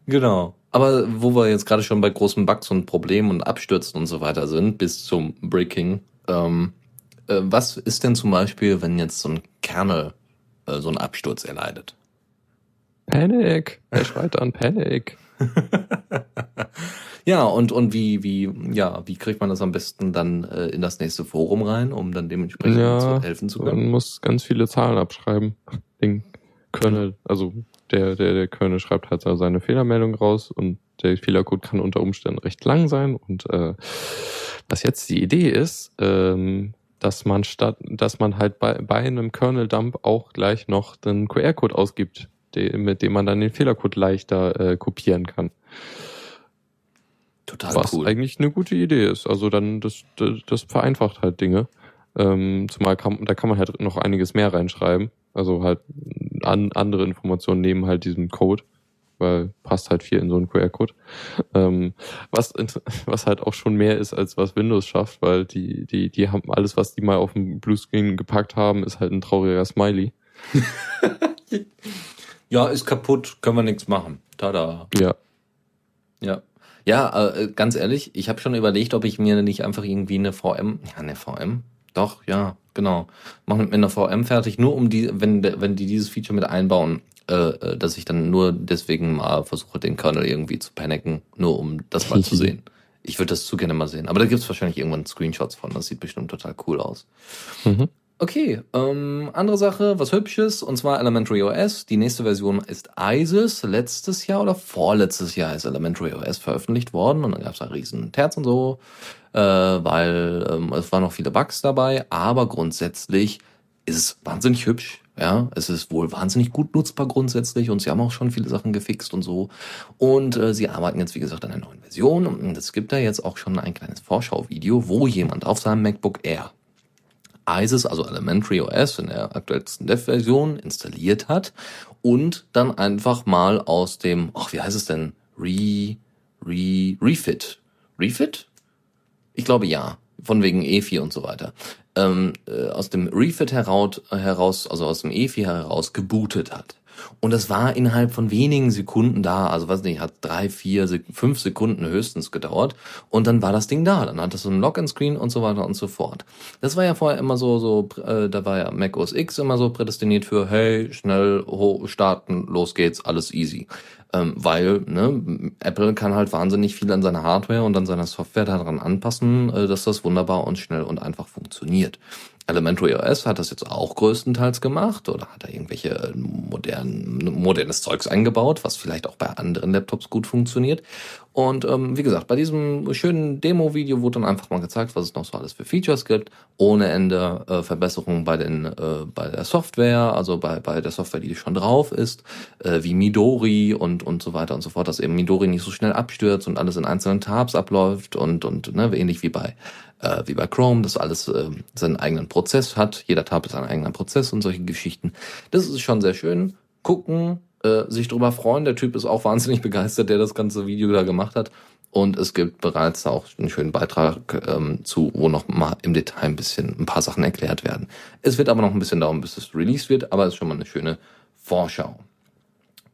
genau. Aber wo wir jetzt gerade schon bei großen Bugs und Problemen und Abstürzen und so weiter sind, bis zum Breaking, ähm, äh, was ist denn zum Beispiel, wenn jetzt so ein Kernel so einen Absturz erleidet? Panic! Er schreit an Panic. ja, und, und wie, wie, ja, wie kriegt man das am besten dann äh, in das nächste Forum rein, um dann dementsprechend ja, zu helfen zu können? Man muss ganz viele Zahlen abschreiben. Den Kernel, also der, der, der Kernel schreibt halt seine Fehlermeldung raus und der Fehlercode kann unter Umständen recht lang sein. Und äh, was jetzt die Idee ist, ähm, dass man statt, dass man halt bei, bei einem Kernel-Dump auch gleich noch den QR-Code ausgibt, die, mit dem man dann den Fehlercode leichter äh, kopieren kann. Total Was cool. eigentlich eine gute Idee ist. Also dann, das, das, das vereinfacht halt Dinge. Ähm, zumal kann, da kann man halt noch einiges mehr reinschreiben. Also halt an, andere Informationen neben halt diesem Code, weil passt halt viel in so einen QR-Code. Ähm, was, was halt auch schon mehr ist, als was Windows schafft, weil die, die, die haben alles, was die mal auf dem Bluescreen gepackt haben, ist halt ein trauriger Smiley. ja, ist kaputt, können wir nichts machen. Tada. Ja. Ja. Ja, äh, ganz ehrlich, ich habe schon überlegt, ob ich mir nicht einfach irgendwie eine VM, ja, eine VM, doch, ja, genau. Machen mit einer VM fertig, nur um die, wenn, wenn die dieses Feature mit einbauen, äh, äh, dass ich dann nur deswegen mal versuche, den Kernel irgendwie zu panicken, nur um das mal zu sehen. Ich würde das zu gerne mal sehen. Aber da gibt's wahrscheinlich irgendwann Screenshots von. Das sieht bestimmt total cool aus. Mhm. Okay, ähm, andere Sache, was Hübsches, und zwar Elementary OS. Die nächste Version ist ISIS. Letztes Jahr oder vorletztes Jahr ist Elementary OS veröffentlicht worden und dann gab es einen riesen Terz und so, äh, weil ähm, es waren noch viele Bugs dabei, aber grundsätzlich ist es wahnsinnig hübsch. Ja, es ist wohl wahnsinnig gut nutzbar grundsätzlich und sie haben auch schon viele Sachen gefixt und so. Und äh, sie arbeiten jetzt, wie gesagt, an einer neuen Version. Und es gibt da jetzt auch schon ein kleines Vorschauvideo, wo jemand auf seinem MacBook Air ISIS, also Elementary OS in der aktuellsten Dev-Version installiert hat und dann einfach mal aus dem, ach, wie heißt es denn? Re, Re, Refit. Refit? Ich glaube ja. Von wegen EFI und so weiter. Ähm, äh, aus dem Refit heraus, heraus, also aus dem EFI heraus gebootet hat. Und das war innerhalb von wenigen Sekunden da. Also weiß nicht, hat drei, vier, fünf Sekunden höchstens gedauert. Und dann war das Ding da. Dann hat es so ein Login-Screen und so weiter und so fort. Das war ja vorher immer so, so, äh, da war ja Mac OS X immer so prädestiniert für, hey, schnell starten, los geht's, alles easy. Ähm, weil ne, Apple kann halt wahnsinnig viel an seiner Hardware und an seiner Software daran anpassen, äh, dass das wunderbar und schnell und einfach funktioniert. Elementary OS hat das jetzt auch größtenteils gemacht oder hat da irgendwelche modernen, modernes Zeugs eingebaut, was vielleicht auch bei anderen Laptops gut funktioniert. Und ähm, wie gesagt, bei diesem schönen Demo-Video wurde dann einfach mal gezeigt, was es noch so alles für Features gibt. Ohne Ende äh, Verbesserungen bei, den, äh, bei der Software, also bei, bei der Software, die schon drauf ist, äh, wie Midori und, und so weiter und so fort, dass eben Midori nicht so schnell abstürzt und alles in einzelnen Tabs abläuft und, und ne, ähnlich wie bei äh, wie bei Chrome, das alles äh, seinen eigenen Prozess hat. Jeder Tab ist ein eigener Prozess und solche Geschichten. Das ist schon sehr schön. Gucken, äh, sich drüber freuen. Der Typ ist auch wahnsinnig begeistert, der das ganze Video da gemacht hat. Und es gibt bereits auch einen schönen Beitrag ähm, zu, wo noch mal im Detail ein bisschen ein paar Sachen erklärt werden. Es wird aber noch ein bisschen dauern, bis es released wird, aber es ist schon mal eine schöne Vorschau.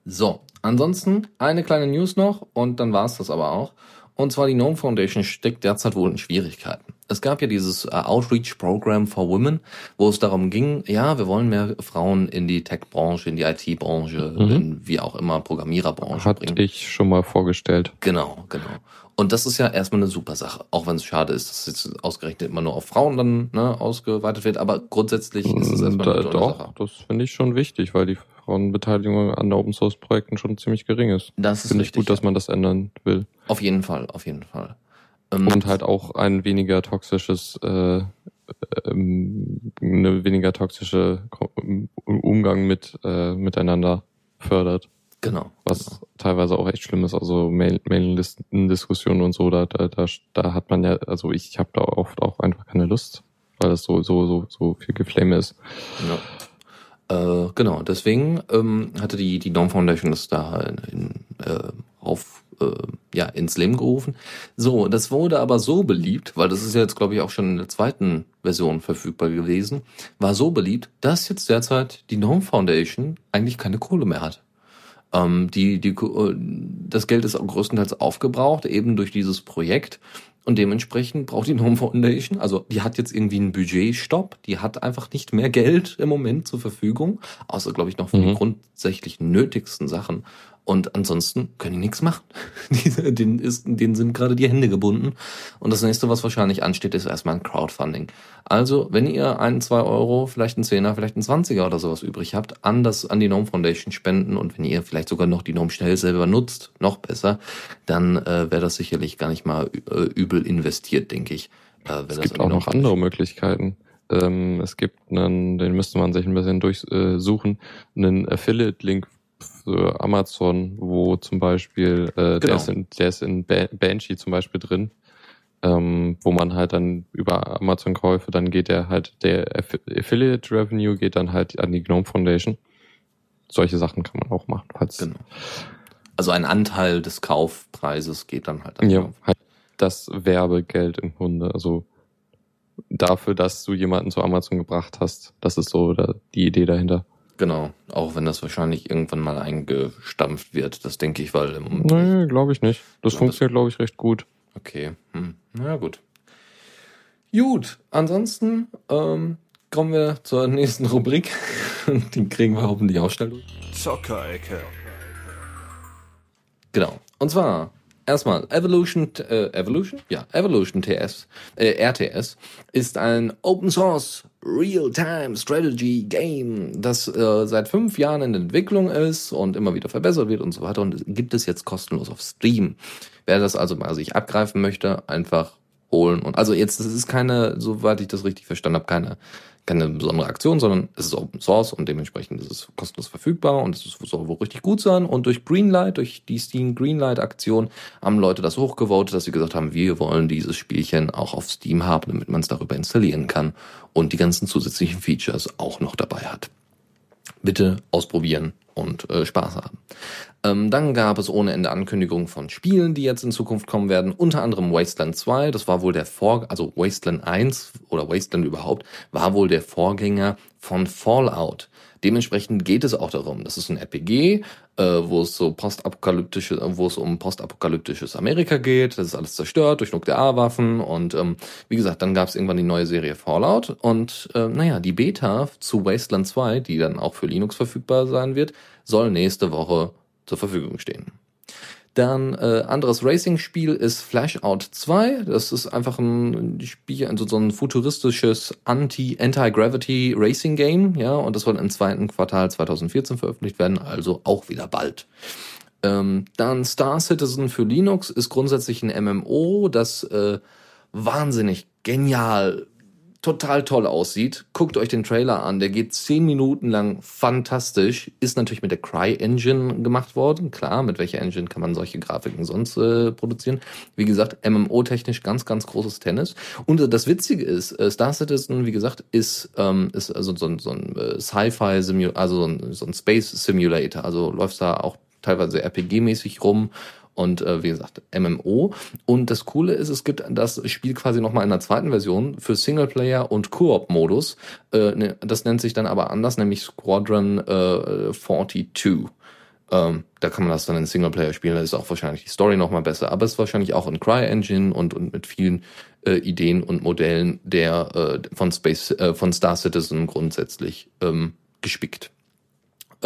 So, ansonsten eine kleine News noch und dann war's das aber auch. Und zwar die Gnome Foundation steckt derzeit wohl in Schwierigkeiten. Es gab ja dieses äh, Outreach Program for Women, wo es darum ging, ja, wir wollen mehr Frauen in die Tech-Branche, in die IT-Branche, mhm. in wie auch immer Programmiererbranche Hat bringen. Hatte ich schon mal vorgestellt. Genau, genau. Und das ist ja erstmal eine super Sache, auch wenn es schade ist, dass es jetzt ausgerechnet immer nur auf Frauen dann ne, ausgeweitet wird. Aber grundsätzlich ist es erstmal eine da, doch, Sache. Das finde ich schon wichtig, weil die Frauenbeteiligung an Open Source Projekten schon ziemlich gering ist. Das ist Finde ich gut, dass man das ändern will. Auf jeden Fall, auf jeden Fall. Ähm, und halt auch ein weniger toxisches, äh, ähm, eine weniger toxische Umgang mit äh, miteinander fördert. Genau. Was genau. teilweise auch echt schlimm ist, also Mailinglisten-Diskussionen und so, da, da, da, da hat man ja, also ich habe da oft auch einfach keine Lust, weil es so, so, so, so viel Geflame ist. Ja. Äh, genau, deswegen ähm, hatte die, die Dawn Foundation das da in, in, äh, auf, äh, ja, ins Leben gerufen. So, das wurde aber so beliebt, weil das ist ja jetzt, glaube ich, auch schon in der zweiten Version verfügbar gewesen, war so beliebt, dass jetzt derzeit die Dawn Foundation eigentlich keine Kohle mehr hat. Ähm, die, die, äh, das Geld ist auch größtenteils aufgebraucht, eben durch dieses Projekt. Und dementsprechend braucht die Home Foundation, also die hat jetzt irgendwie einen Budgetstopp, die hat einfach nicht mehr Geld im Moment zur Verfügung, außer, glaube ich, noch von mhm. den grundsätzlich nötigsten Sachen. Und ansonsten können die nichts machen. denen, ist, denen sind gerade die Hände gebunden. Und das nächste, was wahrscheinlich ansteht, ist erstmal ein Crowdfunding. Also, wenn ihr ein, zwei Euro, vielleicht ein Zehner, vielleicht ein Zwanziger oder sowas übrig habt, an das, an die Gnome Foundation spenden und wenn ihr vielleicht sogar noch die Gnome schnell selber nutzt, noch besser, dann äh, wäre das sicherlich gar nicht mal äh, übel investiert, denke ich. Äh, es gibt auch noch andere Möglichkeiten. Ähm, es gibt einen, den müsste man sich ein bisschen durchsuchen, einen Affiliate-Link für Amazon, wo zum Beispiel, äh, genau. der, ist in, der ist in Banshee zum Beispiel drin, ähm, wo man halt dann über Amazon-Käufe, dann geht der halt, der Affiliate Revenue geht dann halt an die Gnome Foundation. Solche Sachen kann man auch machen. Falls genau. Also ein Anteil des Kaufpreises geht dann halt an Ja, halt das Werbegeld im Grunde, also dafür, dass du jemanden zu Amazon gebracht hast. Das ist so die Idee dahinter. Genau, auch wenn das wahrscheinlich irgendwann mal eingestampft wird, das denke ich, weil... Im, nee, glaube ich nicht. Das glaub, funktioniert, glaube ich, recht gut. Okay, hm. na gut. Gut, ansonsten ähm, kommen wir zur nächsten Rubrik. Die kriegen wir hoffentlich auch schnell durch. Zockerecke. Genau, und zwar Erstmal, Evolution, äh, Evolution? Ja, Evolution TS, äh, RTS ist ein Open Source Real-Time Strategy Game, das äh, seit fünf Jahren in Entwicklung ist und immer wieder verbessert wird und so weiter und gibt es jetzt kostenlos auf Steam. Wer das also mal sich abgreifen möchte, einfach holen und also jetzt, das ist keine, soweit ich das richtig verstanden habe, keine keine besondere Aktion, sondern es ist Open Source und dementsprechend ist es kostenlos verfügbar und es soll wohl richtig gut sein. Und durch Greenlight, durch die Steam Greenlight Aktion, haben Leute das hochgevotet, dass sie gesagt haben, wir wollen dieses Spielchen auch auf Steam haben, damit man es darüber installieren kann und die ganzen zusätzlichen Features auch noch dabei hat. Bitte ausprobieren und äh, Spaß haben. Ähm, dann gab es ohne Ende Ankündigungen von Spielen, die jetzt in Zukunft kommen werden, unter anderem Wasteland 2, das war wohl der Vor, also Wasteland 1 oder Wasteland überhaupt, war wohl der Vorgänger von Fallout. Dementsprechend geht es auch darum, das ist ein RPG, äh, wo es so postapokalyptische, wo es um postapokalyptisches Amerika geht, das ist alles zerstört durch Nuklearwaffen. Und ähm, wie gesagt, dann gab es irgendwann die neue Serie Fallout. Und äh, naja, die Beta zu Wasteland 2, die dann auch für Linux verfügbar sein wird, soll nächste Woche zur Verfügung stehen. Dann äh, anderes Racing-Spiel ist Flashout 2. Das ist einfach ein Spiel, also so ein futuristisches Anti-Anti-Gravity Racing Game, ja, und das soll im zweiten Quartal 2014 veröffentlicht werden, also auch wieder bald. Ähm, dann Star Citizen für Linux ist grundsätzlich ein MMO, das äh, wahnsinnig genial total toll aussieht. Guckt euch den Trailer an, der geht zehn Minuten lang fantastisch. Ist natürlich mit der Cry Engine gemacht worden. Klar, mit welcher Engine kann man solche Grafiken sonst äh, produzieren? Wie gesagt, MMO-technisch ganz, ganz großes Tennis. Und äh, das Witzige ist, äh, Star Citizen, wie gesagt, ist, ähm, ist also so ein, so ein äh, Sci-Fi also so ein, so ein Space Simulator. Also läuft da auch teilweise RPG-mäßig rum und äh, wie gesagt MMO. Und das Coole ist, es gibt das Spiel quasi nochmal in der zweiten Version für Singleplayer und Koop-Modus. Äh, ne, das nennt sich dann aber anders, nämlich Squadron äh, 42. Ähm, da kann man das dann in Singleplayer spielen, da ist auch wahrscheinlich die Story nochmal besser, aber es ist wahrscheinlich auch in CryEngine und, und mit vielen äh, Ideen und Modellen der äh, von Space, äh, von Star Citizen grundsätzlich ähm, gespickt.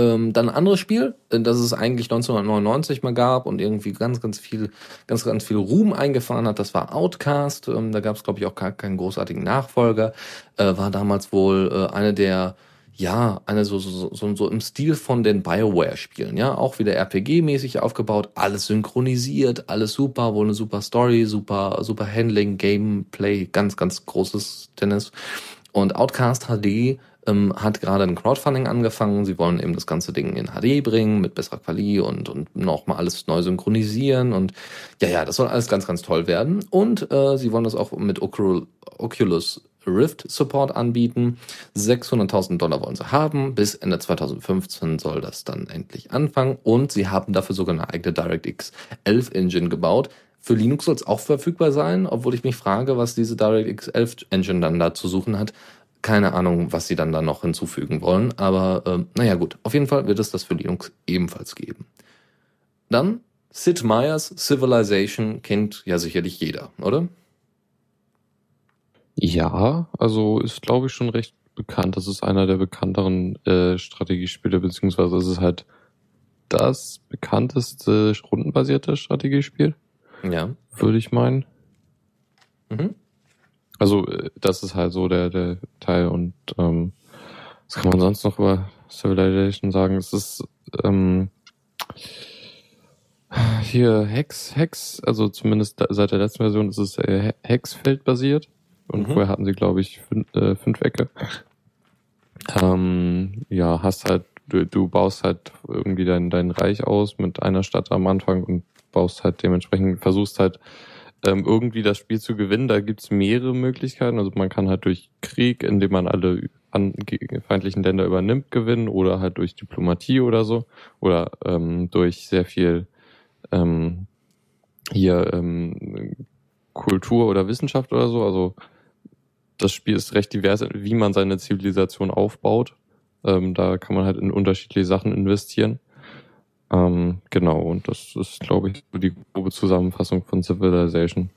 Ähm, dann ein anderes Spiel, äh, das es eigentlich 1999 mal gab und irgendwie ganz, ganz viel, ganz, ganz viel Ruhm eingefahren hat. Das war Outcast. Ähm, da gab es, glaube ich, auch gar keinen großartigen Nachfolger. Äh, war damals wohl äh, eine der ja, eine so, so, so, so im Stil von den Bioware-Spielen, ja, auch wieder RPG-mäßig aufgebaut, alles synchronisiert, alles super, wohl eine super Story, super, super Handling, Gameplay, ganz, ganz großes Tennis. Und Outcast HD ähm, hat gerade ein Crowdfunding angefangen. Sie wollen eben das ganze Ding in HD bringen mit besserer Quali und, und nochmal alles neu synchronisieren. Und ja, ja, das soll alles ganz, ganz toll werden. Und äh, sie wollen das auch mit Oculus Rift Support anbieten. 600.000 Dollar wollen sie haben. Bis Ende 2015 soll das dann endlich anfangen. Und sie haben dafür sogar eine eigene DirectX 11 Engine gebaut. Für Linux soll es auch verfügbar sein, obwohl ich mich frage, was diese DirectX 11 Engine dann da zu suchen hat. Keine Ahnung, was sie dann da noch hinzufügen wollen, aber äh, naja gut, auf jeden Fall wird es das für Linux ebenfalls geben. Dann Sid Meier's Civilization kennt ja sicherlich jeder, oder? Ja, also ist glaube ich schon recht bekannt. Das ist einer der bekannteren äh, Strategiespiele, beziehungsweise es ist halt das bekannteste rundenbasierte Strategiespiel. Ja. Würde ich meinen. Mhm. Also äh, das ist halt so der, der Teil und ähm, was kann man sonst noch über Civilization sagen? Es ist ähm, hier Hex, Hex, also zumindest seit der letzten Version ist es äh, Hexfeld basiert und mhm. vorher hatten sie glaube ich fünf, äh, fünf Ecke. Ähm, ja, hast halt du, du baust halt irgendwie dein dein Reich aus mit einer Stadt am Anfang und baust halt dementsprechend versuchst halt ähm, irgendwie das Spiel zu gewinnen. Da gibt's mehrere Möglichkeiten. Also man kann halt durch Krieg, indem man alle feindlichen Länder übernimmt, gewinnen oder halt durch Diplomatie oder so oder ähm, durch sehr viel ähm, hier ähm, Kultur oder Wissenschaft oder so. Also das Spiel ist recht divers, wie man seine Zivilisation aufbaut. Ähm, da kann man halt in unterschiedliche Sachen investieren. Ähm, genau, und das ist, glaube ich, so die grobe Zusammenfassung von Civilization.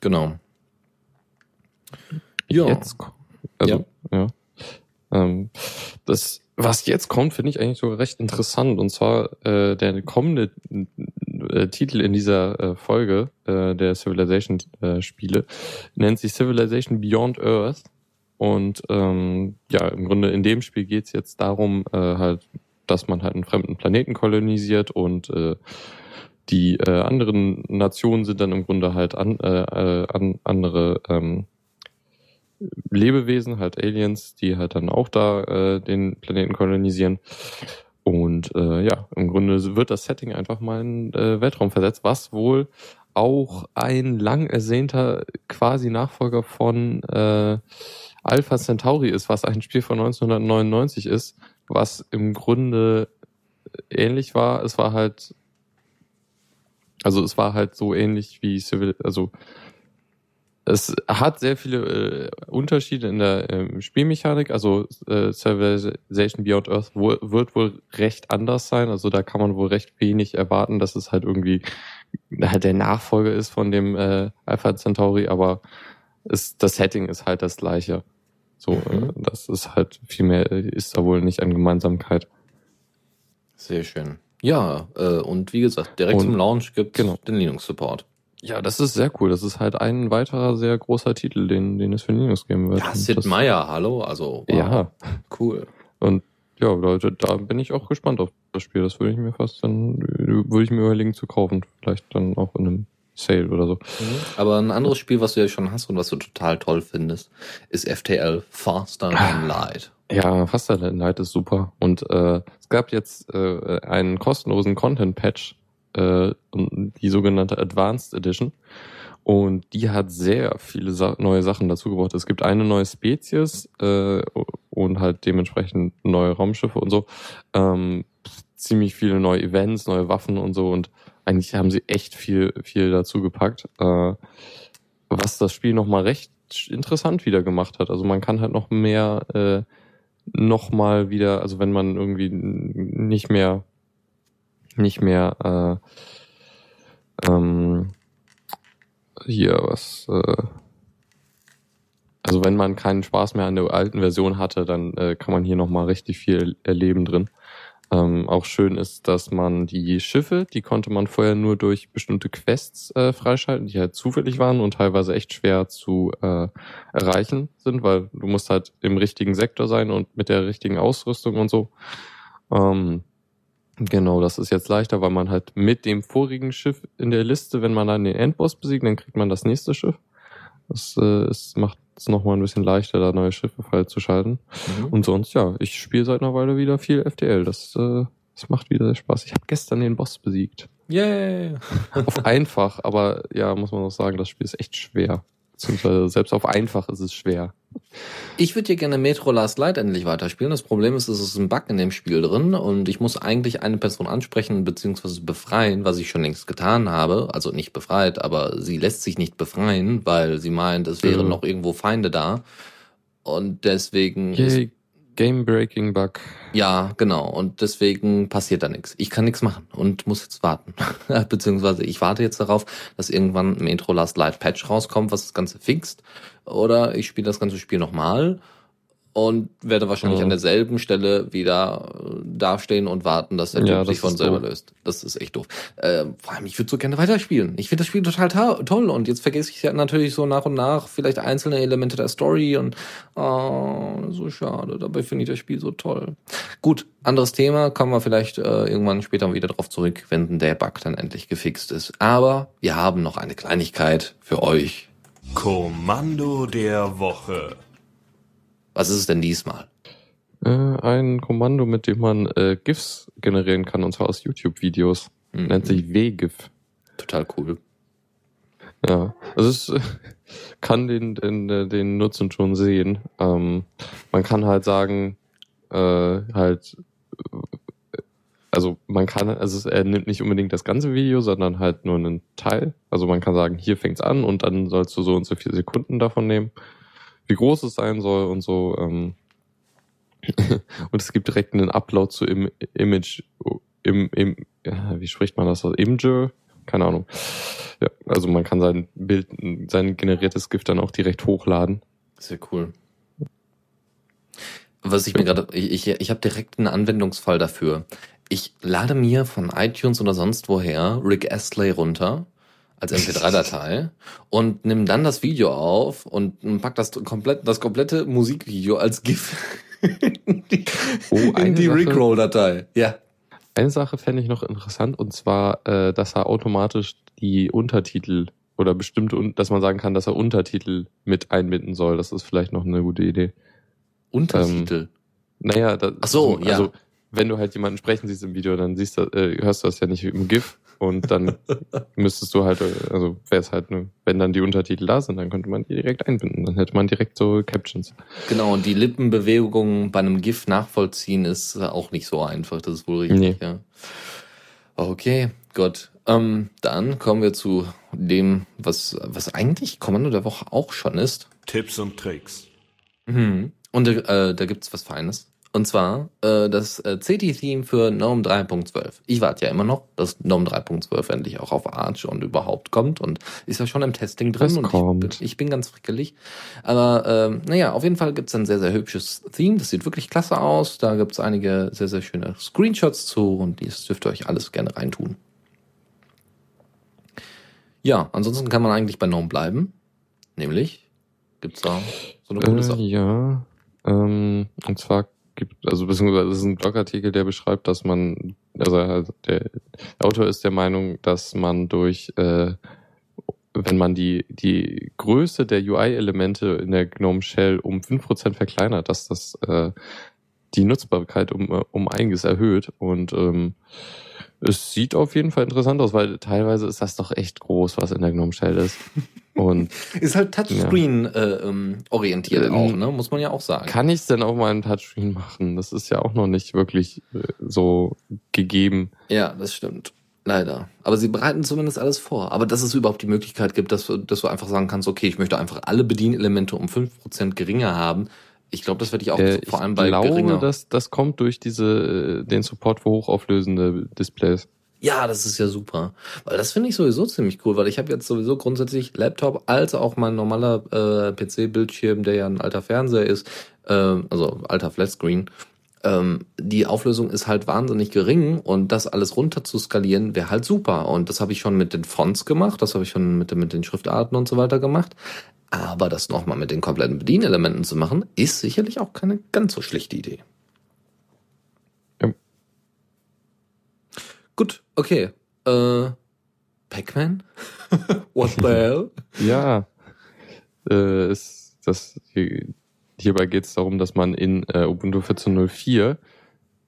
Genau. Ja. Jetzt, also, ja. ja. Ähm, das, was jetzt kommt, finde ich eigentlich sogar recht interessant. Und zwar äh, der kommende äh, Titel in dieser äh, Folge äh, der Civilization-Spiele nennt sich Civilization Beyond Earth. Und ähm, ja, im Grunde in dem Spiel geht's jetzt darum, äh, halt dass man halt einen fremden Planeten kolonisiert und äh, die äh, anderen Nationen sind dann im Grunde halt an, äh, äh an, andere ähm, Lebewesen, halt Aliens, die halt dann auch da äh, den Planeten kolonisieren. Und äh, ja, im Grunde wird das Setting einfach mal in äh, Weltraum versetzt, was wohl auch ein lang ersehnter quasi Nachfolger von äh, Alpha Centauri ist, was ein Spiel von 1999 ist, was im Grunde ähnlich war. Es war halt, also es war halt so ähnlich wie Civil, also es hat sehr viele äh, Unterschiede in der äh, Spielmechanik. Also äh, Civilization Beyond Earth wo, wird wohl recht anders sein. Also da kann man wohl recht wenig erwarten, dass es halt irgendwie halt der Nachfolger ist von dem äh, Alpha Centauri, aber ist, das Setting ist halt das gleiche. So, mhm. äh, das ist halt viel mehr, ist da wohl nicht an Gemeinsamkeit. Sehr schön. Ja, äh, und wie gesagt, direkt und, zum Launch gibt genau. den Linux-Support. Ja, das ist sehr cool. Das ist halt ein weiterer sehr großer Titel, den, den es für Linux geben wird. Ja, Sid Meier, hallo, also wow. ja, cool. Und ja, Leute, da bin ich auch gespannt auf das Spiel. Das würde ich mir fast dann, würde ich mir überlegen zu kaufen. Vielleicht dann auch in einem Sale oder so. Mhm. Aber ein anderes Spiel, was du ja schon hast und was du total toll findest, ist FTL Faster Than Light. Ja, Faster Than Light ist super. Und äh, es gab jetzt äh, einen kostenlosen Content-Patch, äh, die sogenannte Advanced Edition. Und die hat sehr viele Sa neue Sachen dazu gebracht. Es gibt eine neue Spezies äh, und halt dementsprechend neue Raumschiffe und so. Ähm, ziemlich viele neue Events, neue Waffen und so. Und eigentlich haben sie echt viel, viel dazu gepackt. Äh, was das Spiel nochmal recht interessant wieder gemacht hat. Also man kann halt noch mehr äh, nochmal wieder, also wenn man irgendwie nicht mehr nicht mehr äh, ähm, hier was äh, also wenn man keinen Spaß mehr an der alten Version hatte, dann äh, kann man hier nochmal richtig viel erleben drin. Ähm, auch schön ist, dass man die Schiffe, die konnte man vorher nur durch bestimmte Quests äh, freischalten, die halt zufällig waren und teilweise echt schwer zu äh, erreichen sind, weil du musst halt im richtigen Sektor sein und mit der richtigen Ausrüstung und so. Ähm, genau, das ist jetzt leichter, weil man halt mit dem vorigen Schiff in der Liste, wenn man dann den Endboss besiegt, dann kriegt man das nächste Schiff. Das äh, es macht es nochmal ein bisschen leichter, da neue Schiffe freizuschalten. Mhm. Und sonst, ja, ich spiele seit einer Weile wieder viel FTL. Das, äh, das macht wieder sehr Spaß. Ich habe gestern den Boss besiegt. Yay! auf einfach, aber ja, muss man auch sagen, das Spiel ist echt schwer. Beziehungsweise selbst auf einfach ist es schwer. Ich würde hier gerne Metro Last Light endlich weiterspielen. Das Problem ist, es ist ein Bug in dem Spiel drin und ich muss eigentlich eine Person ansprechen bzw. befreien, was ich schon längst getan habe. Also nicht befreit, aber sie lässt sich nicht befreien, weil sie meint, es wären ja. noch irgendwo Feinde da. Und deswegen Yay, Game-Breaking Bug. Ja, genau. Und deswegen passiert da nichts. Ich kann nichts machen und muss jetzt warten. Beziehungsweise ich warte jetzt darauf, dass irgendwann ein Intro Last Live Patch rauskommt, was das Ganze fixt. Oder ich spiele das ganze Spiel nochmal und werde wahrscheinlich oh. an derselben Stelle wieder äh, dastehen und warten, dass der ja, Typ sich von selber doof. löst. Das ist echt doof. Äh, vor allem, ich würde so gerne weiterspielen. Ich finde das Spiel total toll und jetzt vergesse ich ja natürlich so nach und nach vielleicht einzelne Elemente der Story und oh, so schade. Dabei finde ich das Spiel so toll. Gut, anderes Thema, kommen wir vielleicht äh, irgendwann später wieder drauf zurück, wenn der Bug dann endlich gefixt ist. Aber wir haben noch eine Kleinigkeit für euch. Kommando der Woche. Was ist es denn diesmal? Äh, ein Kommando, mit dem man äh, GIFs generieren kann, und zwar aus YouTube-Videos. Mhm. Nennt sich WGIF. Total cool. Ja, also es äh, kann den, den, äh, den Nutzen schon sehen. Ähm, man kann halt sagen, äh, halt, äh, also man kann, also er nimmt nicht unbedingt das ganze Video, sondern halt nur einen Teil. Also man kann sagen, hier fängt's an und dann sollst du so und so viele Sekunden davon nehmen wie groß es sein soll und so. Ähm. und es gibt direkt einen Upload zu Im Image, im, im, wie spricht man das aus? Imager? Keine Ahnung. Ja, also man kann sein Bild, sein generiertes Gift dann auch direkt hochladen. Sehr cool. Was ich mir gerade, ich, ich, ich habe direkt einen Anwendungsfall dafür. Ich lade mir von iTunes oder sonst woher Rick Astley runter als MP3-Datei und nimm dann das Video auf und pack das komplett, das komplette Musikvideo als GIF in die, oh, in die Rickroll-Datei. Ja. Eine Sache fände ich noch interessant und zwar, äh, dass er automatisch die Untertitel oder bestimmte, dass man sagen kann, dass er Untertitel mit einbinden soll. Das ist vielleicht noch eine gute Idee. Untertitel. Naja, das, Ach so, ja. also wenn du halt jemanden sprechen siehst im Video, dann siehst du, äh, hörst du das ja nicht im GIF und dann müsstest du halt, äh, also wäre es halt, ne, wenn dann die Untertitel da sind, dann könnte man die direkt einbinden. Dann hätte man direkt so Captions. Genau, und die Lippenbewegung bei einem GIF nachvollziehen ist äh, auch nicht so einfach, das ist wohl richtig, Nee. ja. Okay, gut. Ähm, dann kommen wir zu dem, was, was eigentlich Kommando der Woche auch schon ist. Tipps und Tricks. Mhm. Und äh, da gibt's was Feines. Und zwar äh, das äh, CT-Theme für GNOME 3.12. Ich warte ja immer noch, dass GNOME 3.12 endlich auch auf Arch und überhaupt kommt und ist ja schon im Testing drin Das und kommt. Ich, bin, ich bin ganz frickelig. Aber ähm, naja, auf jeden Fall gibt's ein sehr, sehr hübsches Theme. Das sieht wirklich klasse aus. Da gibt's einige sehr, sehr schöne Screenshots zu und dies dürft ihr euch alles gerne reintun. Ja, ansonsten kann man eigentlich bei GNOME bleiben. Nämlich gibt's da so eine coole Äh, Sache. ja, ähm, und zwar gibt, also beziehungsweise das ist ein Blogartikel, der beschreibt, dass man, also der, der Autor ist der Meinung, dass man durch, äh, wenn man die, die Größe der UI-Elemente in der GNOME Shell um 5% verkleinert, dass das äh, die Nutzbarkeit um, äh, um einiges erhöht. Und ähm, es sieht auf jeden Fall interessant aus, weil teilweise ist das doch echt groß, was in der GNOME Shell ist. Und Ist halt Touchscreen äh, ähm, orientiert Ähm, auch, ne? Muss man ja auch sagen. Kann ich es denn auf meinem Touchscreen machen? Das ist ja auch noch nicht wirklich äh, so gegeben. Ja, das stimmt. Leider. Aber sie bereiten zumindest alles vor. Aber dass es überhaupt die Möglichkeit gibt, dass, dass du einfach sagen kannst, okay, ich möchte einfach alle Bedienelemente um 5% geringer haben. Ich glaube, das werde ich auch Äh, vor allem bei glaube, geringer. dass das kommt durch diese äh, den Support für hochauflösende Displays. Ja, das ist ja super. Weil das finde ich sowieso ziemlich cool, weil ich habe jetzt sowieso grundsätzlich Laptop als auch mein normaler äh, PC-Bildschirm, der ja ein alter Fernseher ist, äh, also alter Flatscreen. Ähm, die Auflösung ist halt wahnsinnig gering und das alles runter zu skalieren wäre halt super. Und das habe ich schon mit den Fonts gemacht, das habe ich schon mit, den- mit den Schriftarten und so weiter gemacht. Aber das nochmal mit den kompletten Bedienelementen zu machen, ist sicherlich auch keine ganz so schlechte Idee. Ja. Gut, okay. Äh, Pac-Man? What the hell? Ja, äh, ist das hierbei geht es darum, dass man in äh, Ubuntu 14.04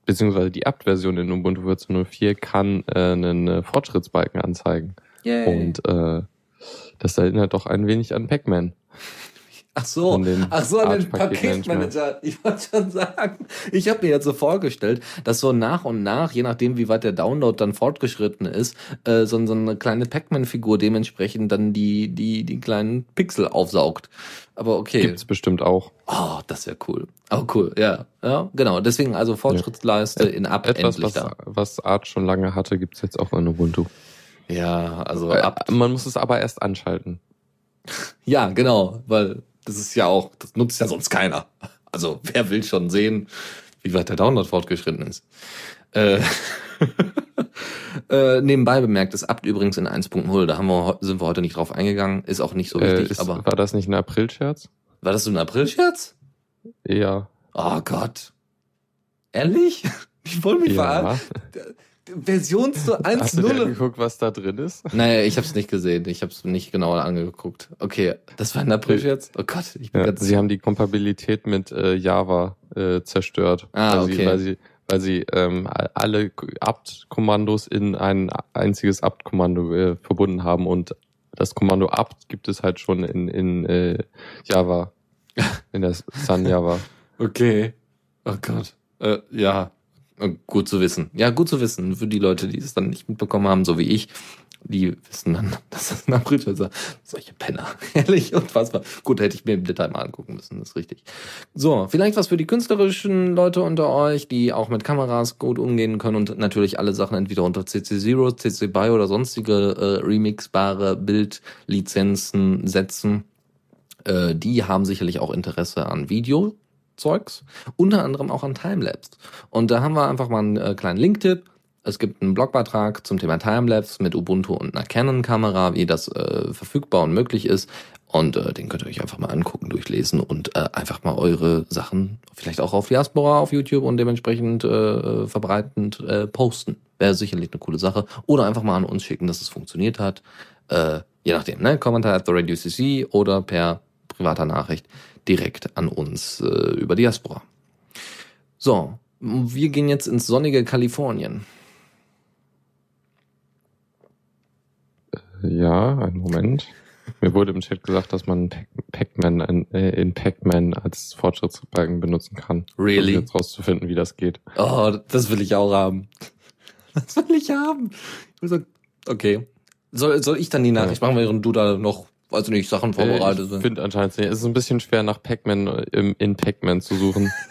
beziehungsweise die Apt-Version in Ubuntu 14.04 kann äh, einen äh, Fortschrittsbalken anzeigen. Yay. Und äh, das erinnert doch ein wenig an Pac-Man. Ach so, ach so, an den. Paketmanager. Ich wollte schon sagen, ich habe mir jetzt so vorgestellt, dass so nach und nach, je nachdem wie weit der Download dann fortgeschritten ist, äh, so, so eine kleine Pac-Man-Figur dementsprechend dann die, die, die kleinen Pixel aufsaugt. Aber okay. Gibt's bestimmt auch. Oh, das wäre cool. Oh, cool, ja. Ja, genau. Deswegen also Fortschrittsleiste in Ab Etwas, endlich was, da. was Art schon lange hatte, gibt's jetzt auch in Ubuntu. Ja, also Äh, ab. Man muss es aber erst anschalten. Ja, genau, weil das ist ja auch, das nutzt ja sonst keiner. Also wer will schon sehen, wie weit der Download fortgeschritten ist. Äh, äh, nebenbei bemerkt, ist Abt übrigens in 1.0, da haben wir, sind wir heute nicht drauf eingegangen, ist auch nicht so Äh, wichtig, ist, aber war das nicht ein April-Scherz? war das so ein April-Scherz? Ja. Oh Gott. Ehrlich? Die wollen mich verarschen. Version zu Hast du dir 1.0. angeguckt, was da drin ist? Naja, ich habe es nicht gesehen. Ich habe es nicht genauer angeguckt. Okay, das war ein April-Scherz? Oh Gott, ich bin Ja, ganz... sie haben die Kompatibilität mit äh, Java äh, zerstört. Ah, weil okay. Sie, weil sie, weil sie ähm, alle apt-Kommandos in ein einziges apt-Kommando äh, verbunden haben und das Kommando apt gibt es halt schon in, in äh, Java, in der Sun Java. Okay. Oh Gott. Äh, ja. Äh, Gut zu wissen. Ja, gut zu wissen. Für die Leute, die es dann nicht mitbekommen haben, so wie ich, die wissen dann, dass das ein April ist. Solche Penner. Ehrlich, unfassbar. Gut, hätte ich mir im Detail mal angucken müssen, das ist richtig. So, vielleicht was für die künstlerischen Leute unter euch, die auch mit Kameras gut umgehen können und natürlich alle Sachen entweder unter CC Zero, CC BY oder sonstige äh, remixbare Bildlizenzen setzen. Äh, die haben sicherlich auch Interesse an Videozeugs, unter anderem auch an Timelapse. Und da haben wir einfach mal einen äh, kleinen Linktipp. Es gibt einen Blogbeitrag zum Thema Timelapse mit Ubuntu und einer Canon-Kamera, wie das äh, verfügbar und möglich ist. Und äh, den könnt ihr euch einfach mal angucken, durchlesen und äh, einfach mal eure Sachen vielleicht auch auf Diaspora auf YouTube und dementsprechend äh, verbreitend äh, posten. Wäre sicherlich eine coole Sache. Oder einfach mal an uns schicken, dass es funktioniert hat. Äh, Je nachdem, ne? Kommentar at the Radio CC oder per privater Nachricht direkt an uns äh, über Diaspora. So, wir gehen jetzt ins sonnige Kalifornien. Ja, einen Moment. Mir wurde im Chat gesagt, dass man Pac- Pac-Man in, äh, in Pac-Man als Fortschrittsbalken benutzen kann. Really? Um jetzt rauszufinden, wie das geht. Oh, das will ich auch haben. Das will ich haben. Okay. Soll, soll ich dann die Nachricht machen, während du da noch, weiß ich nicht, Sachen vorbereitet Äh, ich sind? finde anscheinend nicht. Es ist ein bisschen schwer nach Pac-Man in Pac-Man zu suchen.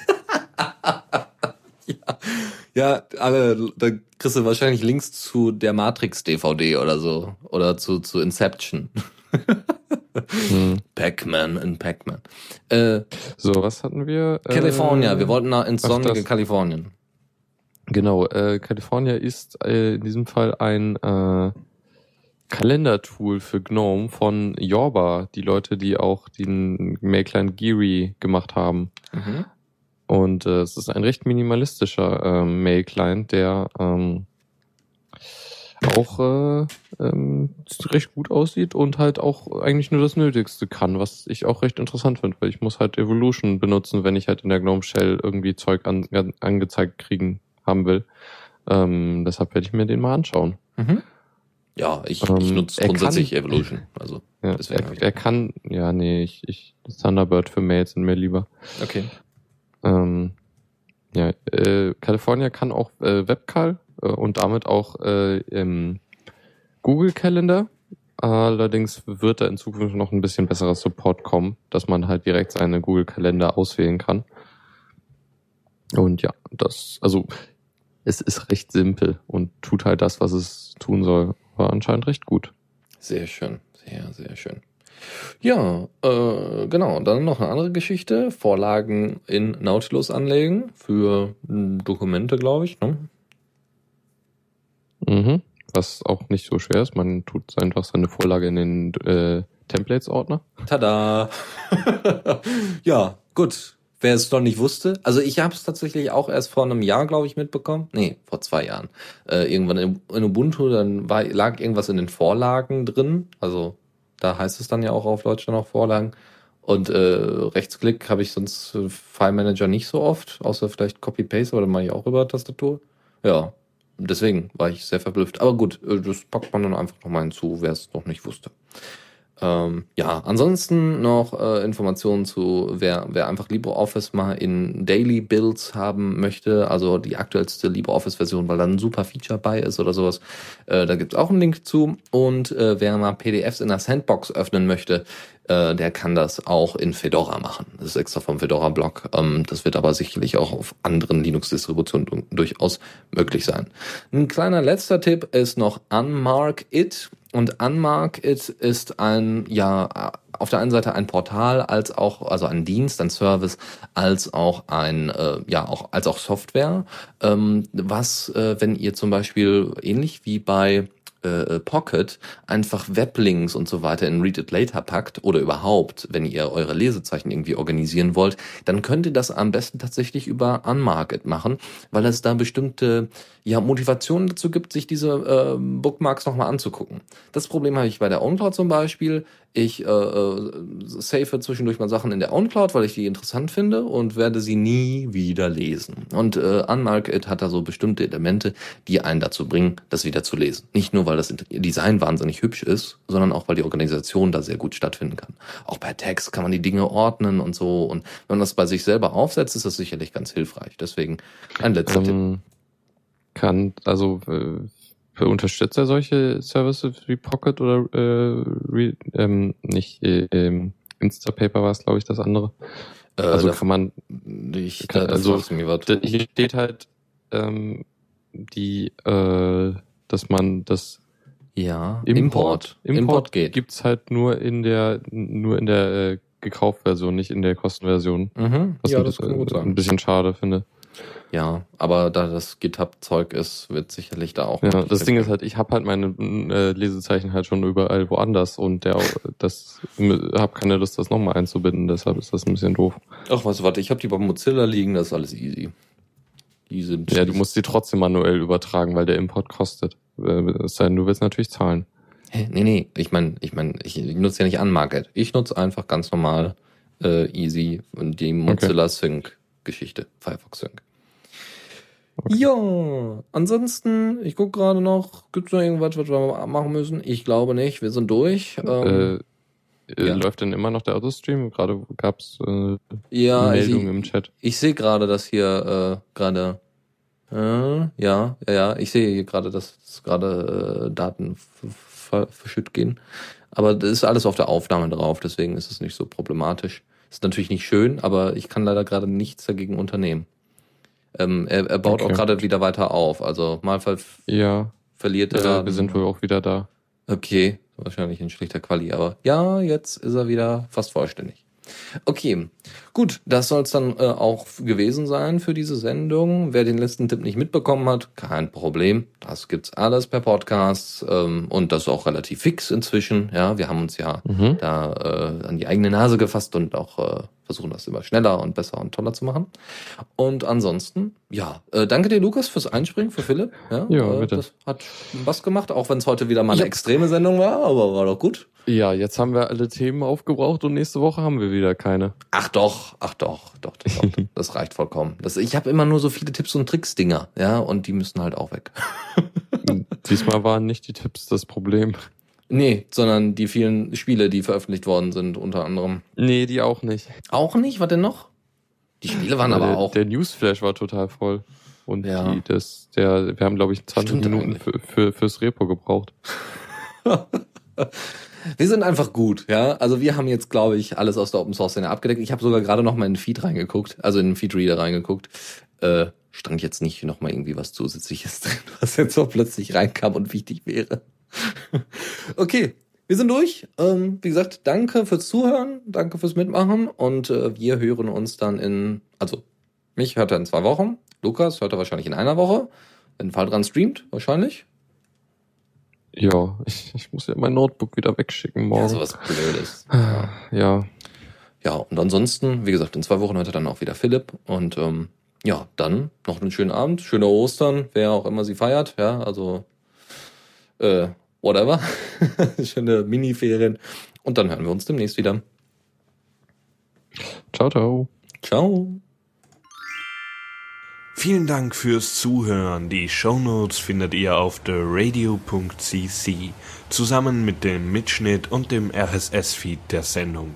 Ja, alle, da kriegst du wahrscheinlich Links zu der Matrix-DVD oder so. Oder zu, zu Inception. hm. Pac-Man in Pac-Man. Äh, So, was hatten wir? California, Äh, wir wollten nach ins sonnige. Kalifornien. Genau, äh, California ist äh, in diesem Fall ein äh, Kalendertool für GNOME von Yorba, die Leute, die auch den Mailclient Geary gemacht haben. Mhm. Und äh, es ist ein recht minimalistischer ähm, Mail-Client, der ähm, auch äh, ähm, recht gut aussieht und halt auch eigentlich nur das Nötigste kann, was ich auch recht interessant finde, weil ich muss halt Evolution benutzen, wenn ich halt in der GNOME Shell irgendwie Zeug an, an, angezeigt kriegen haben will. Ähm, deshalb werde ich mir den mal anschauen. Mhm. Ja, ich, ich Ähm, nutze er grundsätzlich kann- Evolution. Also, Ja, Deswegen ich- er, er kann, ja, nee, ich, ich Thunderbird für Mails sind mir lieber. okay. Ähm, ja, äh, California kann auch äh, Webcall äh, und damit auch äh, im Google Calendar. Allerdings wird da in Zukunft noch ein bisschen besserer Support kommen, dass man halt direkt seine Google Kalender auswählen kann. Und ja, das, also es ist recht simpel und tut halt das, was es tun soll. War anscheinend recht gut. Sehr schön, sehr, sehr schön. Ja, äh, genau. Dann noch eine andere Geschichte. Vorlagen in Nautilus anlegen für mh, Dokumente, glaube ich. Ne? Mhm. Was auch nicht so schwer ist. Man tut einfach seine Vorlage in den äh, Templates-Ordner. Tada! ja, gut. Wer es noch nicht wusste, also ich habe es tatsächlich auch erst vor einem Jahr, glaube ich, mitbekommen. Nee, vor zwei Jahren. Äh, irgendwann in, Ubuntu, dann war, lag irgendwas in den Vorlagen drin. Also da heißt es dann ja auch auf Deutsch dann auch Vorlagen. Und äh, Rechtsklick habe ich sonst File Manager nicht so oft, außer vielleicht Copy-Paste, aber dann mache ich auch über Tastatur. Ja, deswegen war ich sehr verblüfft. Aber gut, äh, das packt man dann einfach nochmal hinzu, wer es noch nicht wusste. Ähm, ja, ansonsten noch äh, Informationen zu, wer, wer einfach LibreOffice mal in Daily Builds haben möchte, also die aktuellste LibreOffice-Version, weil da ein super Feature bei ist oder sowas. Äh, da gibt's auch einen Link zu. Und äh, wer mal PDFs in der Sandbox öffnen möchte, äh, der kann das auch in Fedora machen. Das ist extra vom Fedora-Blog. Ähm, das wird aber sicherlich auch auf anderen Linux-Distributionen du- durchaus möglich sein. Ein kleiner letzter Tipp ist noch Unmark It. Und Unmark It ist ein, ja, auf der einen Seite ein Portal, als auch, also ein Dienst, ein Service, als auch ein, äh, ja, auch, als auch Software, ähm, was, äh, wenn ihr zum Beispiel ähnlich wie bei äh, Pocket einfach Weblinks und so weiter in Read It Later packt oder überhaupt, wenn ihr eure Lesezeichen irgendwie organisieren wollt, dann könnt ihr das am besten tatsächlich über Unmarket machen, weil es da bestimmte ja, Motivationen dazu gibt, sich diese äh, Bookmarks nochmal anzugucken. Das Problem habe ich bei der OwnCloud zum Beispiel. Ich äh, äh, safe zwischendurch mal Sachen in der OwnCloud, weil ich die interessant finde und werde sie nie wieder lesen. Und äh, Unmarket hat da so bestimmte Elemente, die einen dazu bringen, das wieder zu lesen. Nicht nur, weil das Design wahnsinnig hübsch ist, sondern auch, weil die Organisation da sehr gut stattfinden kann. Auch per Text kann man die Dinge ordnen und so. Und wenn man das bei sich selber aufsetzt, ist das sicherlich ganz hilfreich. Deswegen ein letzter Tipp. Ähm, kann, also äh, unterstützt er solche Services wie Pocket oder äh, re, ähm, nicht äh, ähm, Instapaper war es, glaube ich, das andere. Äh, Also da, kann man, ich, kann- da, da also- fragst du mir was. da- hier steht halt ähm, die, äh, dass man das Ja, Import, Import geht. gibt's halt nur in der nur in der äh, Gekaufversion, nicht in der Kostenversion. Mhm. Was Ja, ein, das kann gut äh, ein sein. bisschen schade finde. Ja, aber da das GitHub-Zeug ist, wird sicherlich da auch. Ja, das Ding ist halt, ich habe halt meine äh, Lesezeichen halt schon überall woanders und der das habe keine Lust, das nochmal einzubinden, deshalb ist das ein bisschen doof. Ach, was, warte, ich habe die bei Mozilla liegen, das ist alles easy. Die sind. Ja, du musst die trotzdem manuell übertragen, weil der Import kostet. Äh, Es sei denn, du willst natürlich zahlen. Hä? Nee, nee, ich meine, ich meine, ich, nutze ja nicht Unmarket. Ich nutze einfach ganz normal äh, easy und die Mozilla Sync Geschichte, Firefox Sync. Okay. Ja, ansonsten, ich guck gerade noch, gibt's noch irgendwas, was wir machen müssen? Ich glaube nicht, wir sind durch. Ähm, Äh, äh, ja. Läuft denn immer noch der Autostream? Gerade gab's äh, ja, Meldungen ich, im Chat. ich sehe gerade, dass hier äh, gerade äh, ja, ja, ja, ich sehe hier gerade, dass gerade äh, Daten verschütt gehen. Aber das ist alles auf der Aufnahme drauf, deswegen ist es nicht so problematisch. Ist natürlich nicht schön, aber ich kann leider gerade nichts dagegen unternehmen. Ähm, er, er baut Okay. auch gerade wieder weiter auf. Also mal ver Ja, verliert er. äh, wir sind wohl auch wieder da. Okay, wahrscheinlich in schlechter Quali, aber ja, jetzt ist er wieder fast vollständig. Okay, gut, das soll es dann äh, auch gewesen sein für diese Sendung. Wer den letzten Tipp nicht mitbekommen hat, kein Problem. Das gibt's alles per Podcast ähm, und das auch relativ fix inzwischen. Ja, wir haben uns ja Mhm. da äh, an die eigene Nase gefasst und auch äh, versuchen, das immer schneller und besser und toller zu machen. Und ansonsten, ja, äh, danke dir, Lukas, fürs Einspringen, für Philipp. Ja, Ja, äh, bitte. Das hat Spaß gemacht, auch wenn es heute wieder mal eine Ja. extreme Sendung war, aber war doch gut. Ja, jetzt haben wir alle Themen aufgebraucht und nächste Woche haben wir wieder keine. Ach doch, ach doch, doch, doch, doch. das reicht vollkommen. Das, ich habe immer nur so viele Tipps und Tricks-Dinger, ja, und die müssen halt auch weg. Diesmal waren nicht die Tipps das Problem. Nee, sondern die vielen Spiele, die veröffentlicht worden sind, unter anderem. Nee, die auch nicht. Auch nicht, was denn noch? Die Spiele waren aber der, auch. Der Newsflash war total voll. Und Ja. die, das, der, wir haben, glaube ich, 20 Stimmt Minuten für, für, fürs Repo gebraucht. Wir sind einfach gut, ja. Also wir haben jetzt, glaube ich, alles aus der Open Source Szene abgedeckt. Ich habe sogar gerade noch mal in den Feed reingeguckt, also in den Feedreader reingeguckt. Äh, stand jetzt nicht noch mal irgendwie was Zusätzliches drin, was jetzt so plötzlich reinkam und wichtig wäre. okay, wir sind durch. Ähm, wie gesagt, danke fürs Zuhören, danke fürs Mitmachen und äh, wir hören uns dann in, also mich hört er in zwei Wochen, Lukas hört er wahrscheinlich in einer Woche, wenn Fall dran streamt, wahrscheinlich. Ja, ich, ich muss ja mein Notebook wieder wegschicken morgen. Ja, sowas Blödes. Ah, ja, Ja, und ansonsten, wie gesagt, in zwei Wochen hört er dann auch wieder Philipp. Und ähm, ja, dann noch einen schönen Abend, schöne Ostern, wer auch immer sie feiert, ja, also äh, whatever. Schöne Mini-Ferien. Und dann hören wir uns demnächst wieder. ciao, ciao. Ciao. Vielen Dank fürs Zuhören. Die Shownotes findet ihr auf theradio.cc zusammen mit dem Mitschnitt und dem RSS-Feed der Sendung.